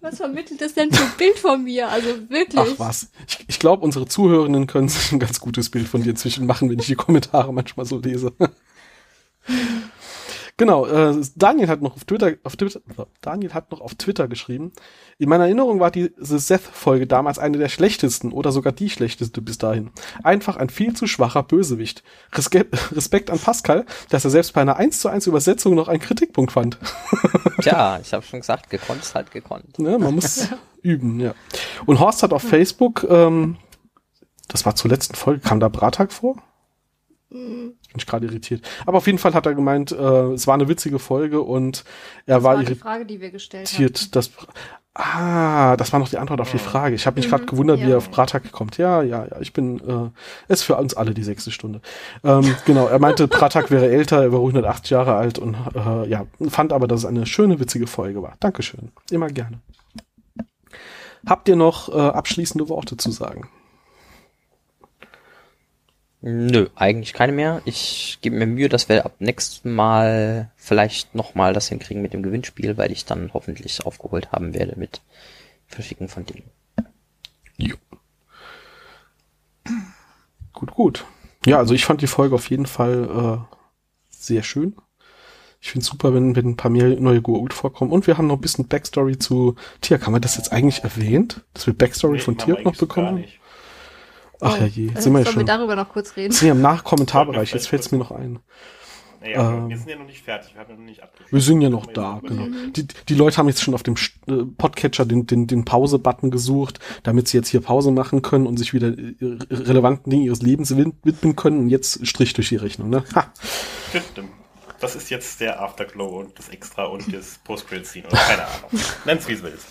Speaker 5: Was vermittelt das denn für ein Bild von mir? Also wirklich.
Speaker 3: Ach was. Ich, ich glaube, unsere Zuhörenden können sich ein ganz gutes Bild von dir inzwischen machen, wenn ich die Kommentare manchmal so lese. Genau, äh, Daniel hat noch auf Twitter, auf Twitter, Daniel hat noch auf Twitter geschrieben. In meiner Erinnerung war diese Seth-Folge damals eine der schlechtesten oder sogar die schlechteste bis dahin. Einfach ein viel zu schwacher Bösewicht. Reske (laughs) Respekt an Pascal, dass er selbst bei einer 1 zu 1 Übersetzung noch einen Kritikpunkt fand. (laughs)
Speaker 1: Tja, ich habe schon gesagt, gekonnt ist halt gekonnt.
Speaker 3: Ne, man muss (laughs) üben, ja. Und Horst hat auf Facebook, ähm, das war zur letzten Folge, kam da Bratak vor? Bin ich gerade irritiert. Aber auf jeden Fall hat er gemeint, äh, es war eine witzige Folge und er
Speaker 5: das
Speaker 3: war
Speaker 5: war die
Speaker 3: irritiert,
Speaker 5: Frage, die wir gestellt haben.
Speaker 3: dass Ah, das war noch die Antwort auf die Frage. Ich habe mich gerade gewundert, wie
Speaker 5: ja.
Speaker 3: er auf Bratak kommt. Ja, ja, ja, ich bin, äh, es ist für uns alle die sechste Stunde. Ähm, (laughs) genau, er meinte, Bratak wäre älter, er war 180 Jahre alt und äh, ja, fand aber, dass es eine schöne, witzige Folge war. Dankeschön. Immer gerne. Habt ihr noch äh, abschließende Worte zu sagen?
Speaker 1: Nö, eigentlich keine mehr. Ich gebe mir Mühe, dass wir ab nächstem Mal vielleicht nochmal das hinkriegen mit dem Gewinnspiel, weil ich dann hoffentlich aufgeholt haben werde mit Verschicken von Dingen.
Speaker 3: Jo. Gut, gut. Ja, also ich fand die Folge auf jeden Fall äh, sehr schön. Ich finde super, wenn, wenn ein paar mehr neue Goa'uld vorkommen. Und wir haben noch ein bisschen Backstory zu Tiak. Haben wir das jetzt eigentlich erwähnt? Dass wir Backstory
Speaker 4: Nee,
Speaker 3: von Tiak noch
Speaker 4: eigentlich so gar
Speaker 3: bekommen?
Speaker 4: nicht.
Speaker 3: Ach ja, je. Sind wir ja
Speaker 5: Sollen wir
Speaker 3: schon.
Speaker 5: darüber noch kurz reden?
Speaker 3: Sind ja im Nachkommentarbereich. (laughs) Jetzt fällt es mir noch ein.
Speaker 4: Naja,
Speaker 3: Ähm,
Speaker 4: wir sind ja noch nicht fertig, wir haben ja noch nicht abgeschlossen.
Speaker 3: Wir sind ja noch da,
Speaker 4: wir
Speaker 3: genau. Die, die Leute haben jetzt schon auf dem äh, Podcatcher den, den, den Pause-Button gesucht, damit sie jetzt hier Pause machen können und sich wieder äh, relevanten Dingen ihres Lebens wid- widmen können und jetzt Strich durch die Rechnung, ne? Ha.
Speaker 4: Stimmt. Das ist jetzt der Afterglow und das Extra und das Post-Credit-Scene oder keine Ahnung. (laughs) Nenn's wie es willst.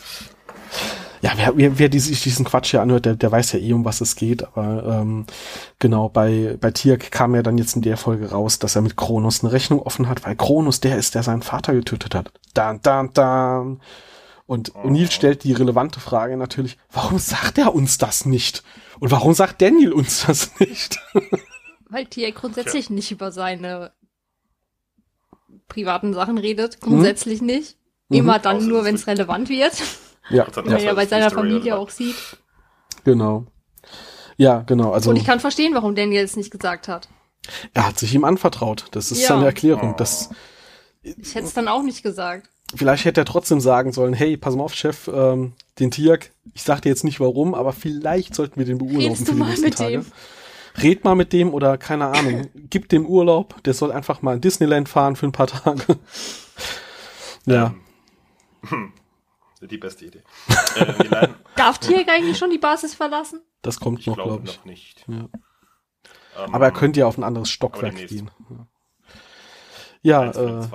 Speaker 3: Ja, wer, wer, wer die, sich diesen Quatsch hier anhört, der, der weiß ja eh, um was es geht, aber ähm, genau, bei, bei Tiak kam ja dann jetzt in der Folge raus, dass er mit Kronos eine Rechnung offen hat, weil Kronos der ist, der seinen Vater getötet hat. Dan, dan, dan. Und O'Neill stellt die relevante Frage natürlich, warum sagt er uns das nicht? Und warum sagt Daniel uns das nicht? (laughs)
Speaker 5: Weil Tia grundsätzlich nicht über seine privaten Sachen redet. Grundsätzlich nicht. Immer dann
Speaker 4: Außer
Speaker 5: nur, wenn es relevant wird.
Speaker 3: Ja,
Speaker 4: Gott sei
Speaker 5: Wie
Speaker 4: Dank.
Speaker 5: man ja bei seiner Familie auch sieht.
Speaker 3: genau. Ja, genau. Also
Speaker 5: Und ich kann verstehen, warum Daniel es nicht gesagt hat.
Speaker 3: er hat sich ihm anvertraut. Das ist
Speaker 5: Ja.
Speaker 3: seine Erklärung.
Speaker 4: Oh.
Speaker 3: Das,
Speaker 5: Ich hätte es dann auch nicht gesagt.
Speaker 3: vielleicht hätte er trotzdem sagen sollen, hey, pass mal auf, Chef, ähm, den Tiak, ich sag dir jetzt nicht warum, aber vielleicht sollten wir den beurlauben
Speaker 5: Redest
Speaker 3: für die
Speaker 5: mal
Speaker 3: nächsten
Speaker 5: mit
Speaker 3: Tage.
Speaker 5: dem?
Speaker 3: Red mal mit dem oder keine Ahnung, (laughs) gib dem Urlaub, der soll einfach mal in Disneyland fahren für ein paar Tage. (laughs) ja,
Speaker 4: Die beste Idee. (laughs) äh,
Speaker 5: Darf Tia eigentlich schon die Basis verlassen?
Speaker 3: das kommt
Speaker 4: ich
Speaker 3: noch,
Speaker 4: glaube
Speaker 3: glaube ich.
Speaker 4: noch nicht.
Speaker 3: Ja.
Speaker 4: Ähm,
Speaker 3: Aber er könnte ja auf ein anderes Stockwerk gehen. Ja, äh.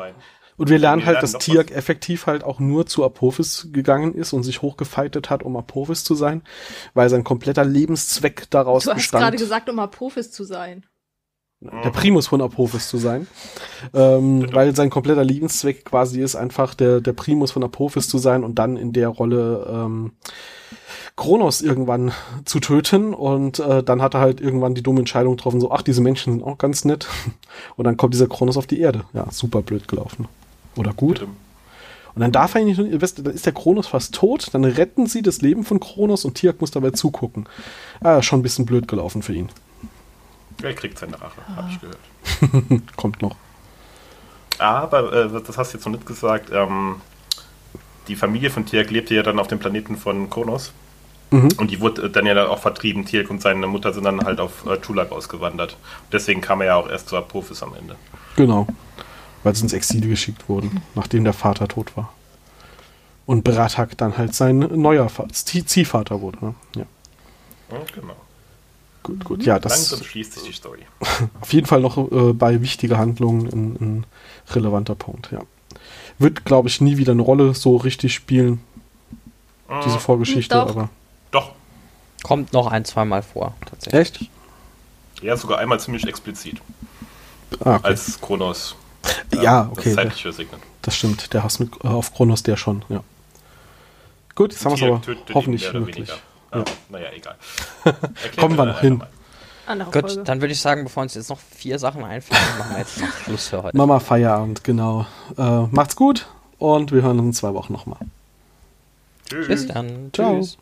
Speaker 3: Und wir lernen
Speaker 4: Wir
Speaker 3: halt,
Speaker 4: lernen
Speaker 3: dass Tiak effektiv halt auch nur zu Apophis gegangen ist und sich hochgefeitet hat, um Apophis zu sein, weil sein kompletter Lebenszweck daraus
Speaker 5: Du hast
Speaker 3: bestand,
Speaker 5: gerade gesagt, um Apophis zu sein.
Speaker 3: Der Primus von Apophis zu sein, ähm, weil sein kompletter Lebenszweck quasi ist, einfach der, der Primus von Apophis zu sein und dann in der Rolle ähm, Kronos irgendwann zu töten und äh, dann hat er halt irgendwann die dumme Entscheidung getroffen, so, ach, diese Menschen sind auch ganz nett (laughs) und dann kommt dieser Kronos auf die Erde. Ja, super blöd gelaufen. Oder gut. Und dann darf er nicht, dann ist der Kronos fast tot, dann retten sie das Leben von Kronos und Tiak muss dabei zugucken. Ah, schon ein bisschen blöd gelaufen für ihn.
Speaker 4: Er kriegt seine Rache, habe ich gehört. (laughs)
Speaker 3: Kommt noch.
Speaker 4: Aber, äh, das hast du jetzt noch nicht gesagt, ähm, die Familie von Tiak lebte ja dann auf dem Planeten von Kronos.
Speaker 3: Mhm.
Speaker 4: Und die wurde dann ja auch vertrieben. Tiak und seine Mutter sind dann halt auf äh, Tulak ausgewandert. Deswegen kam er ja auch erst zu Apophis am Ende.
Speaker 3: Genau. Weil sie ins Exil geschickt wurden, nachdem der Vater tot war. Und Bratak dann halt sein neuer Zieh- Ziehvater wurde. Ne? Ja.
Speaker 4: Ja, genau.
Speaker 3: Gut, gut. Ja, das
Speaker 4: Langsam schließt sich die Story. (laughs)
Speaker 3: auf jeden Fall noch äh, bei wichtiger Handlungen ein, ein relevanter Punkt, ja. Wird, glaube ich, nie wieder eine Rolle so richtig spielen, diese
Speaker 4: Mhm.
Speaker 3: Vorgeschichte,
Speaker 5: Doch.
Speaker 3: aber.
Speaker 4: Doch,
Speaker 1: Kommt noch ein, zweimal vor, tatsächlich.
Speaker 3: Echt?
Speaker 4: ja, sogar einmal ziemlich explizit.
Speaker 3: Ah, okay.
Speaker 4: Als Kronos äh,
Speaker 3: Ja, okay.
Speaker 4: das zeitliche segnet.
Speaker 3: Das stimmt, der Hass mit, äh, auf Kronos, der schon, ja. Gut, jetzt haben wir es aber hoffentlich wirklich.
Speaker 4: weniger.
Speaker 3: Ja.
Speaker 4: Ja. Naja, egal. (laughs)
Speaker 3: Kommen wir noch
Speaker 4: einer
Speaker 3: hin.
Speaker 5: Folge.
Speaker 1: Gut, dann würde ich sagen, bevor uns jetzt noch vier Sachen einfallen, machen wir jetzt noch Schluss für heute.
Speaker 3: Mama Feierabend, genau. Äh, macht's gut und wir hören uns in zwei Wochen nochmal.
Speaker 4: Tschüss.
Speaker 1: Bis dann.
Speaker 3: Ciao.
Speaker 1: Tschüss.